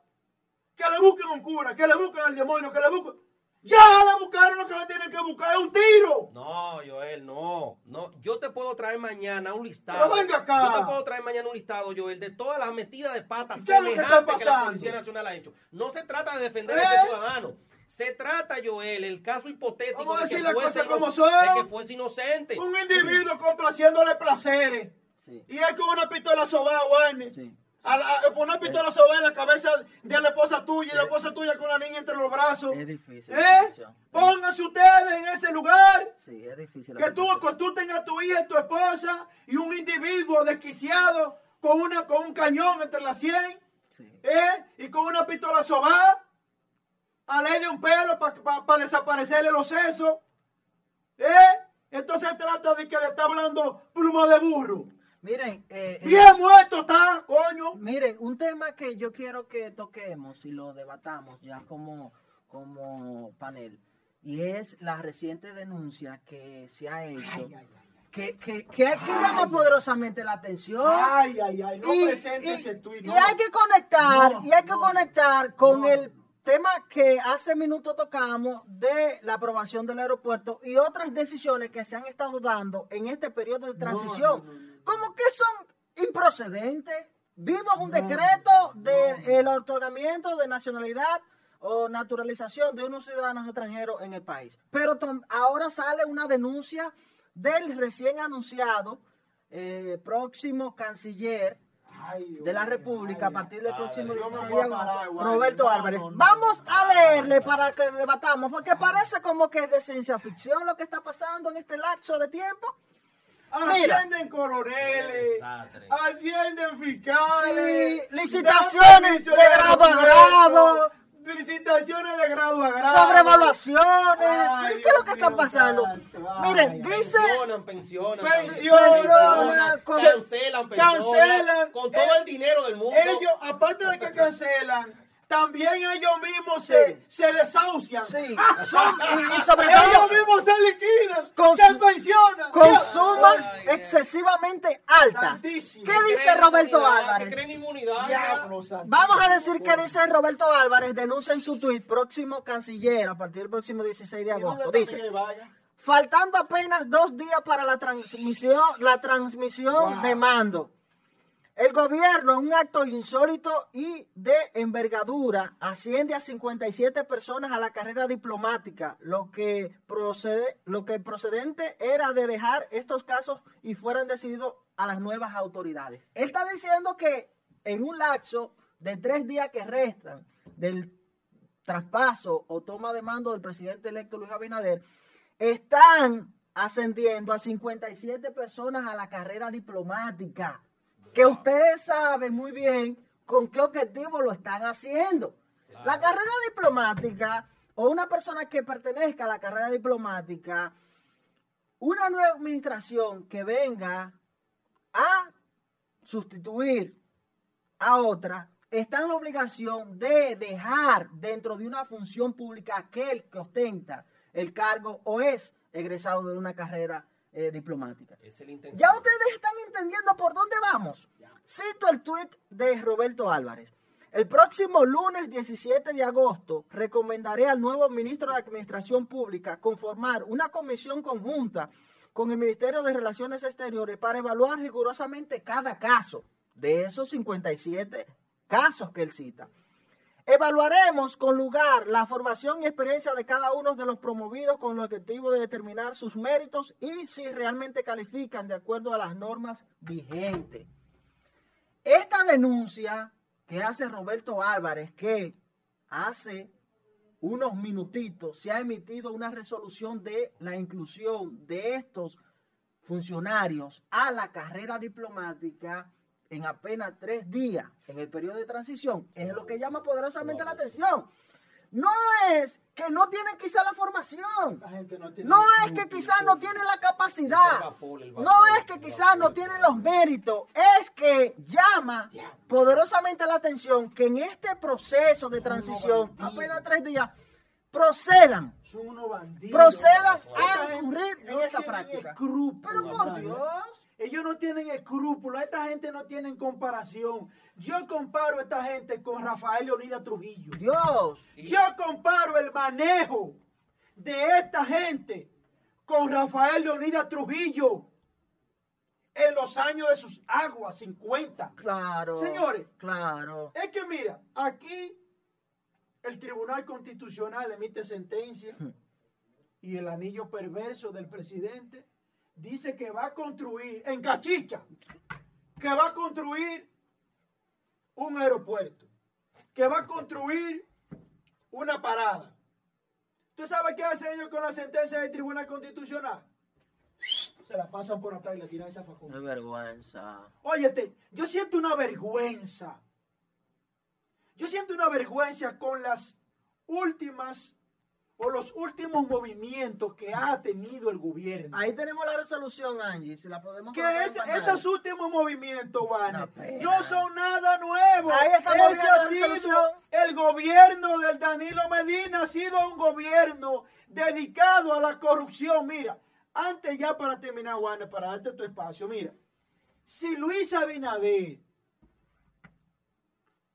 que le busquen un cura, que le busquen al demonio, que le busquen. Ya le buscaron lo que le tienen que buscar, es un tiro. No, Joel, no. no. Yo te puedo traer mañana un listado. Pero venga acá. Yo te puedo traer mañana un listado, Joel, de todas las metidas de patas semejantes que, que, la Policía Nacional ha hecho. No se trata de defender a ese ¿Eh? ciudadano. Se trata, Joel, el caso hipotético Vamos a de, que decir las fuese cosas como son. de que fuese inocente. Un individuo complaciéndole placeres. Sí. Y él con una pistola sobada, Warner. Sí. A la- a- con una pistola sobada en la cabeza de la esposa tuya y la esposa tuya con la niña entre los brazos. Es difícil. ¿Eh? Pónganse ustedes en ese lugar. Sí, es difícil. Que tú, que tú tengas tu hija y tu esposa y un individuo desquiciado con, una, con un cañón entre las 100 Sí. ¿eh? y con una pistola sobada a ley de un pelo para desaparecerle los sesos. ¿eh? Entonces se trata de que le está hablando pluma de burro. Miren, eh, eh, Bien muerto está, coño. miren, un tema que yo quiero que toquemos y lo debatamos ya como, como panel, y es la reciente denuncia que se ha hecho, que, que, que, que llama poderosamente la atención. Ay, ay, ay, no y, presente y- tuit. y hay que conectar, No, y hay que no, conectar con el tema que hace minutos tocamos de la aprobación del aeropuerto y otras decisiones que se han estado dando en este periodo de transición, no, no, no. como que son improcedentes. Vimos un decreto del otorgamiento de nacionalidad o naturalización de unos ciudadanos extranjeros en el país. Pero ahora sale una denuncia del recién anunciado eh, próximo canciller de la República a partir del próximo Yo me 16 voy de agosto, Roberto Álvarez. Vamos a leerle para que debatamos, porque parece como que es de ciencia ficción lo que está pasando en este lapso de tiempo. Ascienden coroneles, ascienden fiscales. Sí, licitaciones de grado a grado. Licitaciones de grado a grado. Sobrevaluaciones. Ay, ¿Qué es lo que Dios está pasando? santo, Miren, ay, dice... Pensionan, pensionan, Pensionan, con- cancelan, pensionan, cancelan. con todo Eh, el dinero del mundo. Ellos, aparte de que cancelan, también ellos mismos se, se desahucian. Sí, [laughs] son- y, y sobre Ellos mismos se liquidan, Con se pensionan. con sumas excesivamente altas. Santísimo. ¿Qué dice Roberto Álvarez? Que creen inmunidad. Vamos a decir que dice Roberto Álvarez, denuncia en su tuit, próximo canciller, a partir del próximo 16 de ¿Y dónde agosto. Dice, faltando apenas dos días para la transmisión, la transmisión de mando. El gobierno, en un acto insólito y de envergadura, asciende a 57 personas a la carrera diplomática, lo que, procede, lo que procedente era de dejar estos casos y fueran decididos a las nuevas autoridades. Él está diciendo que en un lapso de tres días que restan del traspaso o toma de mando del presidente electo Luis Abinader, están ascendiendo a 57 personas a la carrera diplomática, que ustedes saben muy bien con qué objetivo lo están haciendo. La carrera diplomática o una persona que pertenezca a la carrera diplomática, una nueva administración que venga a sustituir a otra, está en la obligación de dejar dentro de una función pública aquel que ostenta el cargo o es egresado de una carrera eh, diplomática. Es intención. Ya ustedes están entendiendo por dónde vamos. Cito el tuit de Roberto Álvarez. El próximo lunes 17 de agosto recomendaré al nuevo ministro de Administración Pública conformar una comisión conjunta con el Ministerio de Relaciones Exteriores para evaluar rigurosamente cada caso de esos 57 casos que él cita. Evaluaremos con lugar la formación y experiencia de cada uno de los promovidos con el objetivo de determinar sus méritos y si realmente califican de acuerdo a las normas vigentes. Esta denuncia que hace Roberto Álvarez, que hace unos minutitos se ha emitido una resolución de la inclusión de estos funcionarios a la carrera diplomática en apenas tres días en el periodo de transición, es lo que llama poderosamente la atención. No es que no tienen quizá la formación, La gente no tiene no ni es que quizás no tienen la capacidad, vapor, el vapor, no es que quizás no tienen los méritos, es que llama poderosamente la atención que en este proceso de transición, apenas tres días, procedan, Son unos bandidos. procedan a incurrir en esta práctica. Pero por. Dios, Ellos no tienen escrúpulos, esta gente no tiene comparación. Yo comparo a esta gente con Rafael Leonidas Trujillo. Dios, Yo comparo el manejo de esta gente con Rafael Leonidas Trujillo en los años de sus aguas 50. claro. Señores. Claro. Es que mira, aquí el Tribunal Constitucional emite sentencia y el anillo perverso del presidente dice que va a construir en Cachicha, que va a construir un aeropuerto, que va a construir una parada. ¿Tú sabes qué hacen ellos con la sentencia del Tribunal Constitucional? Se la pasan por atrás y le tiran esa facultad. Qué vergüenza. Óyete, yo siento una vergüenza. Yo siento una vergüenza con las últimas o los últimos movimientos que ha tenido el gobierno. Ahí tenemos la resolución, Angie, si la podemos que es- estos últimos movimientos, pena. no son nada nuevo. Ahí estamos Ese ha sido resolución. el gobierno del Danilo Medina ha sido un gobierno dedicado a la corrupción. Mira, antes ya para terminar, Juan, para darte tu espacio, mira, si Luis Abinader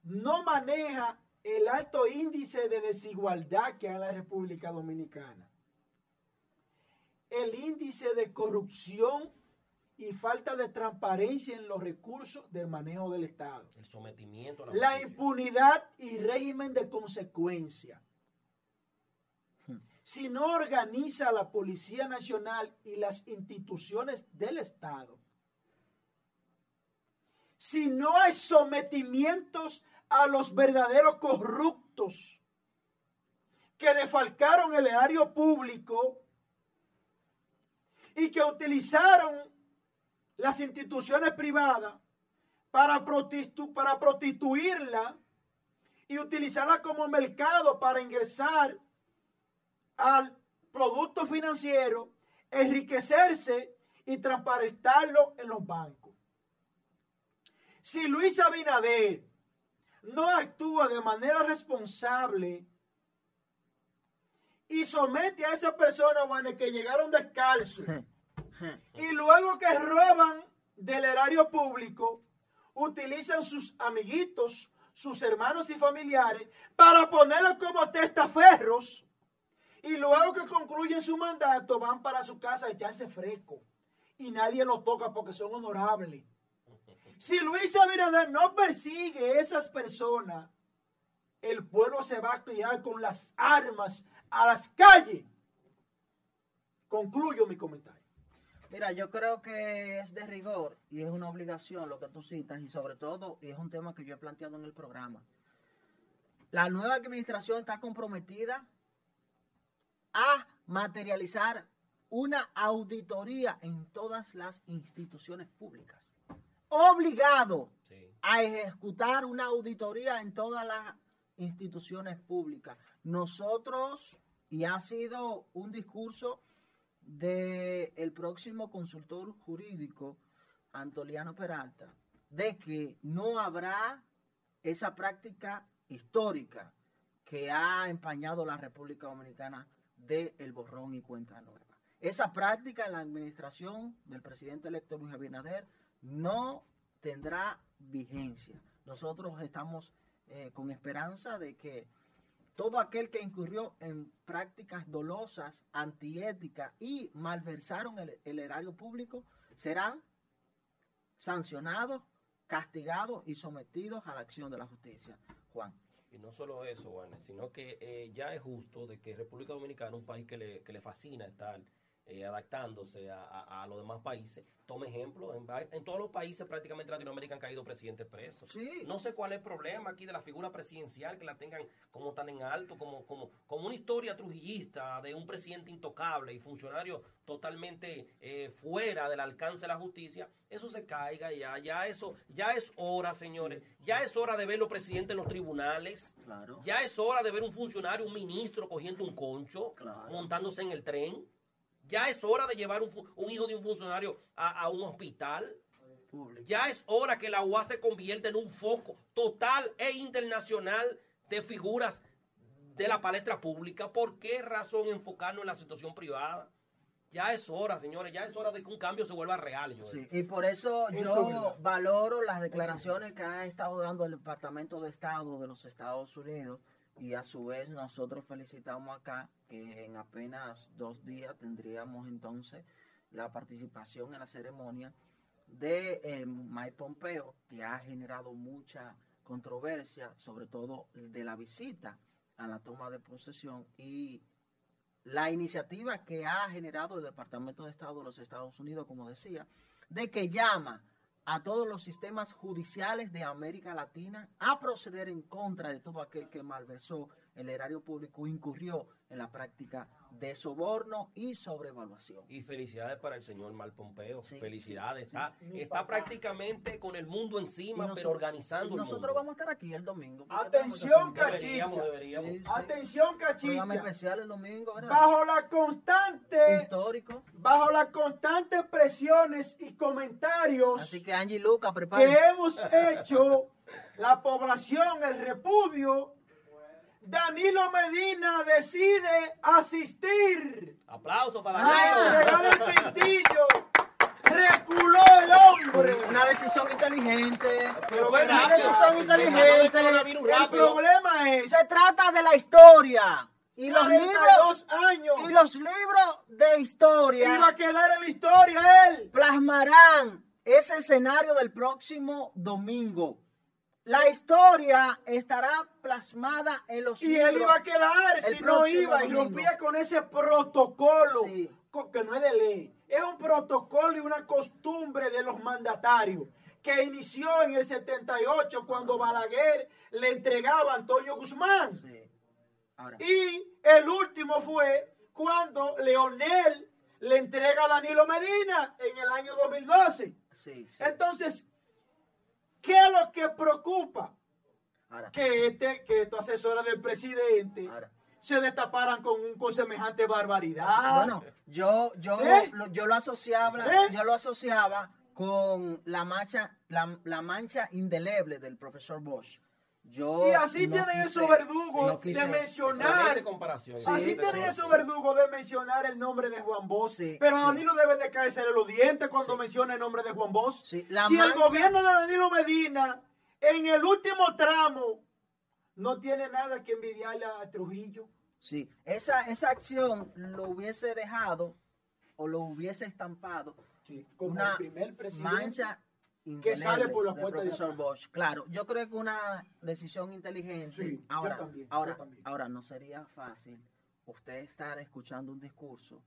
no maneja el alto índice de desigualdad que hay en la República Dominicana, el índice de corrupción y falta de transparencia en los recursos del manejo del Estado, El sometimiento a la, la impunidad y régimen de consecuencia. Si no organiza la Policía Nacional y las instituciones del Estado, si no hay sometimientos a los verdaderos corruptos que defalcaron el erario público y que utilizaron las instituciones privadas para, prostitu- para prostituirla y utilizarla como mercado para ingresar al producto financiero, enriquecerse y transparentarlo en los bancos. Si Luis Abinader no actúa de manera responsable y somete a esas personas bueno, que llegaron descalzos y luego que roban del erario público, utilizan sus amiguitos, sus hermanos y familiares para ponerlos como testaferros y luego que concluyen su mandato van para su casa a echarse fresco y nadie los toca porque son honorables. Si Luis Abinader no persigue esas personas, el pueblo se va a tirar con las armas a las calles. Concluyo mi comentario. Mira, yo creo que es de rigor y es una obligación lo que tú citas y sobre todo, y es un tema que yo he planteado en el programa. La nueva administración está comprometida a materializar una auditoría en todas las instituciones públicas. Obligado Sí. a ejecutar una auditoría en todas las instituciones públicas. Nosotros, y ha sido un discurso del el próximo consultor jurídico, Antoliano Peralta, de que no habrá esa práctica histórica que ha empañado la República Dominicana de el borrón y cuenta nueva. Esa práctica en la administración del presidente electo Luis Abinader no tendrá vigencia. Nosotros estamos eh, con esperanza de que todo aquel que incurrió en prácticas dolosas, antiéticas y malversaron el, erario público serán sancionados, castigados y sometidos a la acción de la justicia. Juan. Y no solo eso, Juan, sino que eh, ya es justo de que República Dominicana, un país que le, que le fascina estar eh, adaptándose a, a- a los demás países, tome ejemplo. En, todos los países prácticamente Latinoamérica han caído presidentes presos. Sí. No sé cuál es el problema aquí de la figura presidencial, que la tengan como tan en alto, como, como, como una historia trujillista de un presidente intocable y funcionario totalmente eh, fuera del alcance de la justicia. Eso se caiga ya, ya eso, ya es hora, señores. Ya es hora de ver los presidentes en los tribunales. Claro. Ya es hora de ver un funcionario, un ministro cogiendo un concho, Claro. montándose en el tren. Ya es hora de llevar un, hijo de un funcionario a, a un hospital. Público. Ya es hora que la UA se convierta en un foco total e internacional de figuras de la palestra pública. ¿Por qué razón enfocarnos en la situación privada? Ya es hora, señores, ya es hora de que un cambio se vuelva real. Sí, y por eso yo valoro las declaraciones que ha estado dando el Departamento de Estado de los Estados Unidos y a su vez nosotros felicitamos acá que en apenas dos días tendríamos entonces la participación en la ceremonia de eh, Mike Pompeo, que ha generado mucha controversia, sobre todo de la visita a la toma de posesión y la iniciativa que ha generado el Departamento de Estado de los Estados Unidos, como decía, de que llama a todos los sistemas judiciales de América Latina a proceder en contra de todo aquel que malversó el erario público, incurrió en la práctica de soborno y sobrevaluación. Y felicidades para el señor Mal Pompeo. Sí, felicidades. sí, está mi está prácticamente con el mundo encima, Y pero organizando y el nosotros mundo. vamos a estar aquí el domingo. Atención, Deberíamos, cachicha. deberíamos. Sí, sí. Atención, Programa cachicha. especial el domingo, ¿verdad? Bajo la constante, Histórico. bajo las constantes presiones y comentarios Así que Angie Luca, que prepárense. hemos hecho la población, el repudio, Danilo Medina decide asistir Aplauso para Danilo. entregar el cintillo. Reculó el hombre. Una decisión inteligente. Pero fue bueno, Una rápido. decisión inteligente. El rápido. problema es Se trata de la historia. Y los 42 libros, años. y los libros de historia Iba a quedar en la historia él. plasmarán ese escenario del próximo domingo. La historia estará plasmada en los Y libros. él iba a quedar si no iba y rompía con ese protocolo Sí. que no es de ley. Es un protocolo y una costumbre de los mandatarios que inició en el 78 cuando Balaguer le entregaba a Antonio Guzmán. Sí. Ahora, Y el último fue cuando Leonel le entrega a Danilo Medina en el año 2012. sí, sí. Entonces, ¿qué es lo que preocupa? Ahora, Que, este, que estos asesores del presidente ahora. se destaparan con, un, con semejante barbaridad. Bueno, yo, yo, ¿Eh? lo, yo lo asociaba, ¿Eh? yo lo asociaba con la mancha, la, la mancha indeleble del profesor Bosch. Yo y así no tienen quise- esos verdugos no de mencionar. Comparación. Así Sí, tienen sí, esos sí. verdugos de mencionar el nombre de Juan Bosch. Sí, pero sí. Danilo debe de caerse en los dientes cuando Sí. menciona el nombre de Juan Bosch. Si el gobierno de Danilo Medina, en el último tramo, no tiene nada que envidiarle a Trujillo. Sí, esa, esa acción lo hubiese dejado o lo hubiese estampado como una el primer presidente. mancha que sale por la del puerta de profesor atrás. Bosch. Claro, yo creo que una decisión inteligente. Sí, yo ahora, yo ahora, también. ahora no sería fácil usted estar escuchando un discurso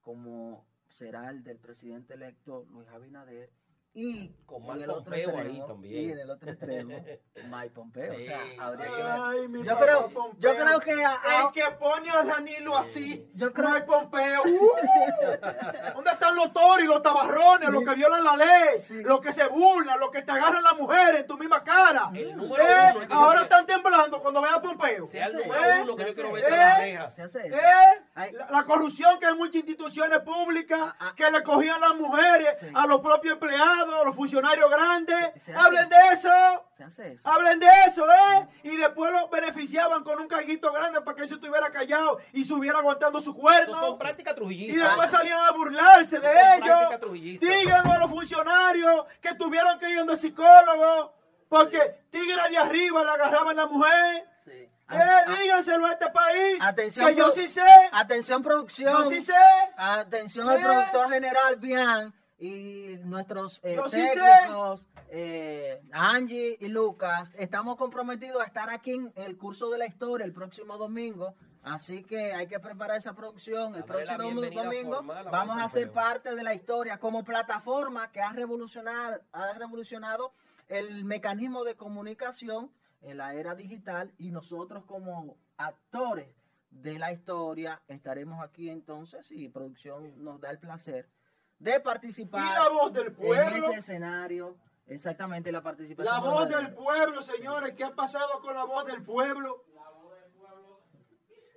como será el del presidente electo Luis Abinader y Con en Mike el otro Pompeo ahí extremo, también. y en el otro extremo Mike Pompeo. Sí, o sea, habría sí. que ver. Ay, mi Yo creo, Pompeo. yo creo que a- a- El que pone a Danilo así. Yo creo- hay Pompeo. [laughs] ¡Uh! ¿Dónde están los toros y los tabarrones? Los que violan la ley. Sí. Los que se burlan. Los que te agarran la mujer en tu misma cara. El número Eh, uno es que ahora están temblando cuando vean a Pompeo. Sea el número ¿Eh? uno que yo quiero ver las ¿Eh? ¿Eh? La, la corrupción que hay en muchas instituciones públicas Ah, ah. que le cogían las mujeres Sí. a los propios empleados, a los funcionarios grandes. Hablen de eso. Eso. Hablen de eso, ¿eh? Y después lo beneficiaban con un carguito grande para que se estuviera callado y subiera aguantando su Eso cuerno. son prácticas Y después salían a burlarse de ellos. Díganlo a los funcionarios que tuvieron que ir a un psicólogo porque tigre de arriba le agarraban a la mujer. Sí. Eh, Ah, díganselo a este país. Atención, que yo sí sé. Atención producción. Yo sí sé. Atención al Eh. productor general Bian y nuestros eh, Yo sí sé. técnicos, eh, Angie y Lucas. Estamos comprometidos a estar aquí en el curso de la historia el próximo domingo. Así que hay que preparar esa producción. El próximo domingo formal vamos a ser parte de la historia como plataforma que ha revolucionado, ha revolucionado el mecanismo de comunicación en la era digital y nosotros como actores de la historia estaremos aquí entonces y producción nos da el placer de participar Y la voz del en pueblo. ese escenario exactamente la participación La voz del pueblo, señores. ¿Qué ha pasado con la voz del pueblo?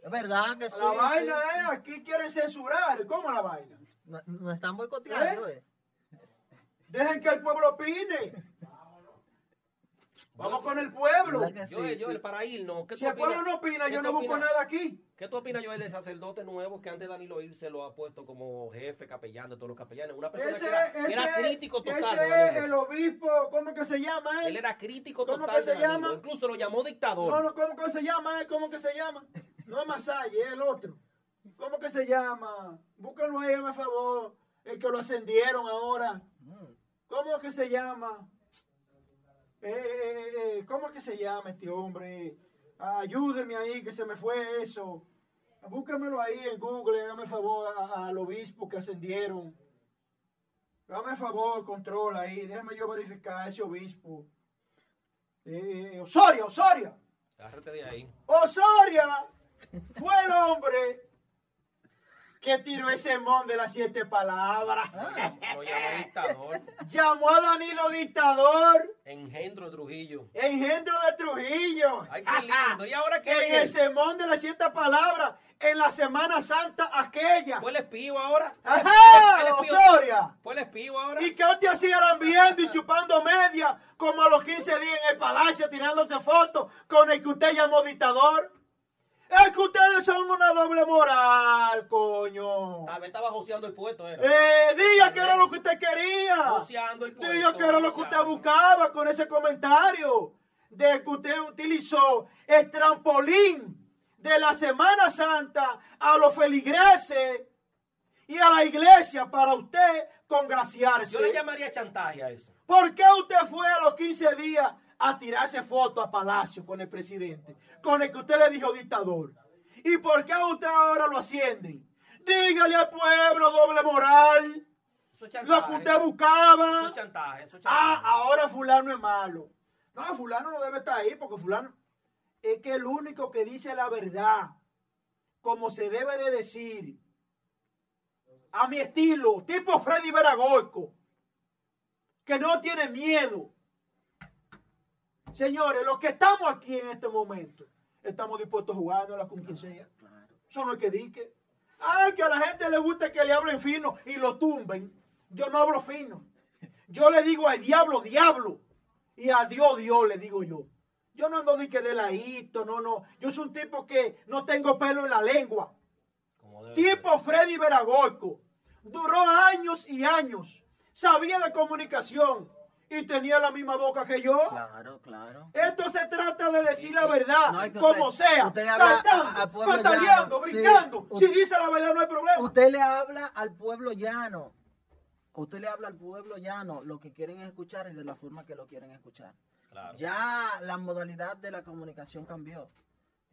es verdad que sí, La vaina sí. es, aquí quieren censurar. ¿Cómo la vaina? No- nos están boicoteando eh. Dejen que el pueblo opine. Vamos con el pueblo. ¿Verdad que sí, Joel, sí? Joel, para irnos, ¿qué Si el pueblo no opina, ¿Qué yo no busco nada aquí. ¿Qué tú opinas, Joel, del sacerdote nuevo que antes de Danilo Ir se lo ha puesto como jefe capellán de todos los capellanes? Una persona Ese, que era, ese, era crítico total. ese es el obispo, ¿cómo que se llama Él él? era crítico ¿Cómo total que se de llama? Incluso lo llamó dictador. No, no, ¿cómo que se llama él? ¿Cómo que se llama? No es Masalle, es el otro. ¿Cómo que se llama? Búscalo ahí, por favor. El que lo ascendieron ahora. ¿Cómo que se llama? Eh, eh, eh, ¿Cómo que se llama este hombre? Ayúdeme ahí, que se me fue eso. Búsquemelo ahí en Google, hágame favor al obispo que ascendieron. Dame favor, control ahí, déjame yo verificar a ese obispo. Eh, Osoria, Osoria. Agárrate de ahí. Osoria fue el hombre que tiró ese mon de las siete palabras. Lo llama dictador. [laughs] Llamó a Danilo dictador, Engendro Trujillo. engendro de Trujillo. Ay, qué lindo. ¿Y ahora qué? En el sermón de las siete palabras, en la Semana Santa aquella. ¿Fue el espío ahora? ¡Ajá! ¿El espío? Osoria. ¿Fue el espío ahora? ¿Y qué te hacían viendo y chupando media como a los 15 días en el palacio tirándose fotos con el que usted llamó dictador? Es que ustedes son una doble moral, coño. Ah, me estaba joseando el puesto. Eh, diga que era lo que usted quería. Joseando el puesto. Diga que era lo que usted buscaba con ese comentario. De que usted utilizó el trampolín de la Semana Santa a los feligreses y a la iglesia para usted congraciarse. Yo le llamaría chantaje a eso. ¿Por qué usted fue a los 15 días a tirarse fotos a Palacio con el presidente? Con el que usted le dijo dictador. ¿Y por qué a usted ahora lo ascienden? Dígale al pueblo doble moral. Eso es chantaje. Lo que usted buscaba. Eso es chantaje, eso es chantaje. Ah, ahora fulano es malo. No, fulano no debe estar ahí porque fulano es que el único que dice la verdad, como se debe de decir, a mi estilo, tipo Freddy Veragoico, que no tiene miedo. Señores, los que estamos aquí en este momento, estamos dispuestos a jugárnosla con quien sea. Eso no es que dique. Ay, que a la gente le gusta que le hablen fino y lo tumben. Yo no hablo fino. Yo le digo al diablo, diablo. Y a Dios, Dios, le digo yo. Yo no ando ni que de ladito, no, no. Yo soy un tipo que no tengo pelo en la lengua. Tipo Freddy Veragoico. Duró años y años. Sabía de comunicación y tenía la misma boca que yo. Claro, claro. Esto se trata de decir la verdad, No, es que como usted- sea, usted saltando, pataleando, sí. brincando. Si dice la verdad no hay problema. Usted le habla al pueblo llano. Usted le habla al pueblo llano lo que quieren escuchar y de la forma que lo quieren escuchar. Claro. Ya la modalidad de la comunicación cambió.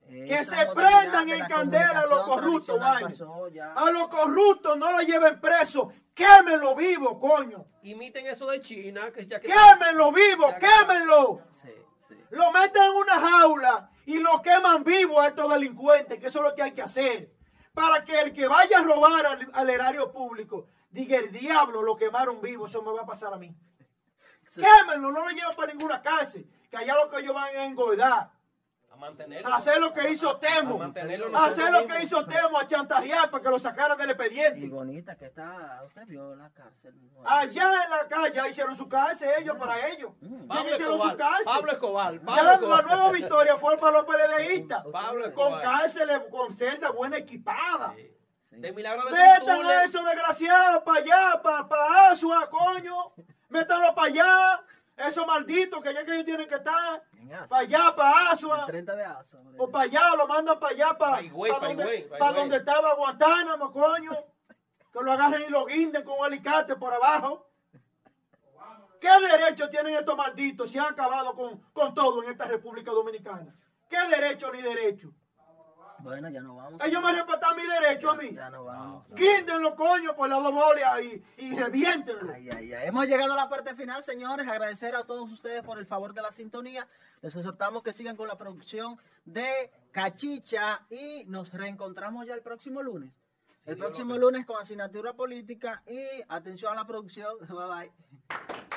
Que se prendan en la candela a los corruptos, pasó ya. A los corruptos no los lleven preso. Quémenlo vivo, coño. Imiten eso de China, que ya que... Quémenlo vivo, quémenlo. Sí, sí. Lo meten en una jaula y lo queman vivo a estos delincuentes, que eso es lo que hay que hacer. Para que el que vaya a robar al, al erario público diga el diablo lo quemaron vivo, eso me va a pasar a mí. Quémenlo, no lo lleven para ninguna cárcel, que allá lo que ellos van a engordar. Mantenerlo. Hacer lo que hizo Temo. Hacer lo que hizo Temo, a chantajear para que lo sacaran del Y expediente. bonita que está. Usted vio la cárcel. Allá en la calle ya hicieron su cárcel ellos para ellos. Ya Pablo hicieron su Escobar. cárcel. Pablo Escobar. Ya Pablo la, la Escobar. nueva victoria fue para los. Pablo Con cárceles, con celdas buena equipada. De milagro de Metan a esos desgraciados para allá, para pa Asua, coño. Métanlo para allá. Esos malditos que ya que ellos tienen que estar. Para allá, para Asua. 30 de aso. hombre. O para allá, lo mandan para allá, para, Pa' Higüey, pa' donde, donde estaba Guantánamo, coño. Que lo agarren y lo guinden con un alicate por abajo. ¿Qué derecho tienen estos malditos si han acabado con, con todo en esta República Dominicana? ¿Qué derecho ni derecho? Bueno, ya no vamos. Ellos me respetan mi derecho a mí. Ya no vamos. Quíntenlo, coño, por la dobolia y, y reviéntenlo. Ay, ay, ay. Hemos llegado a la parte final, señores. Agradecer a todos ustedes por el favor de la sintonía. Les exhortamos que sigan con la producción de Cachicha y nos reencontramos ya el próximo lunes. El próximo lunes con asignatura política y atención a la producción. [laughs] Bye bye.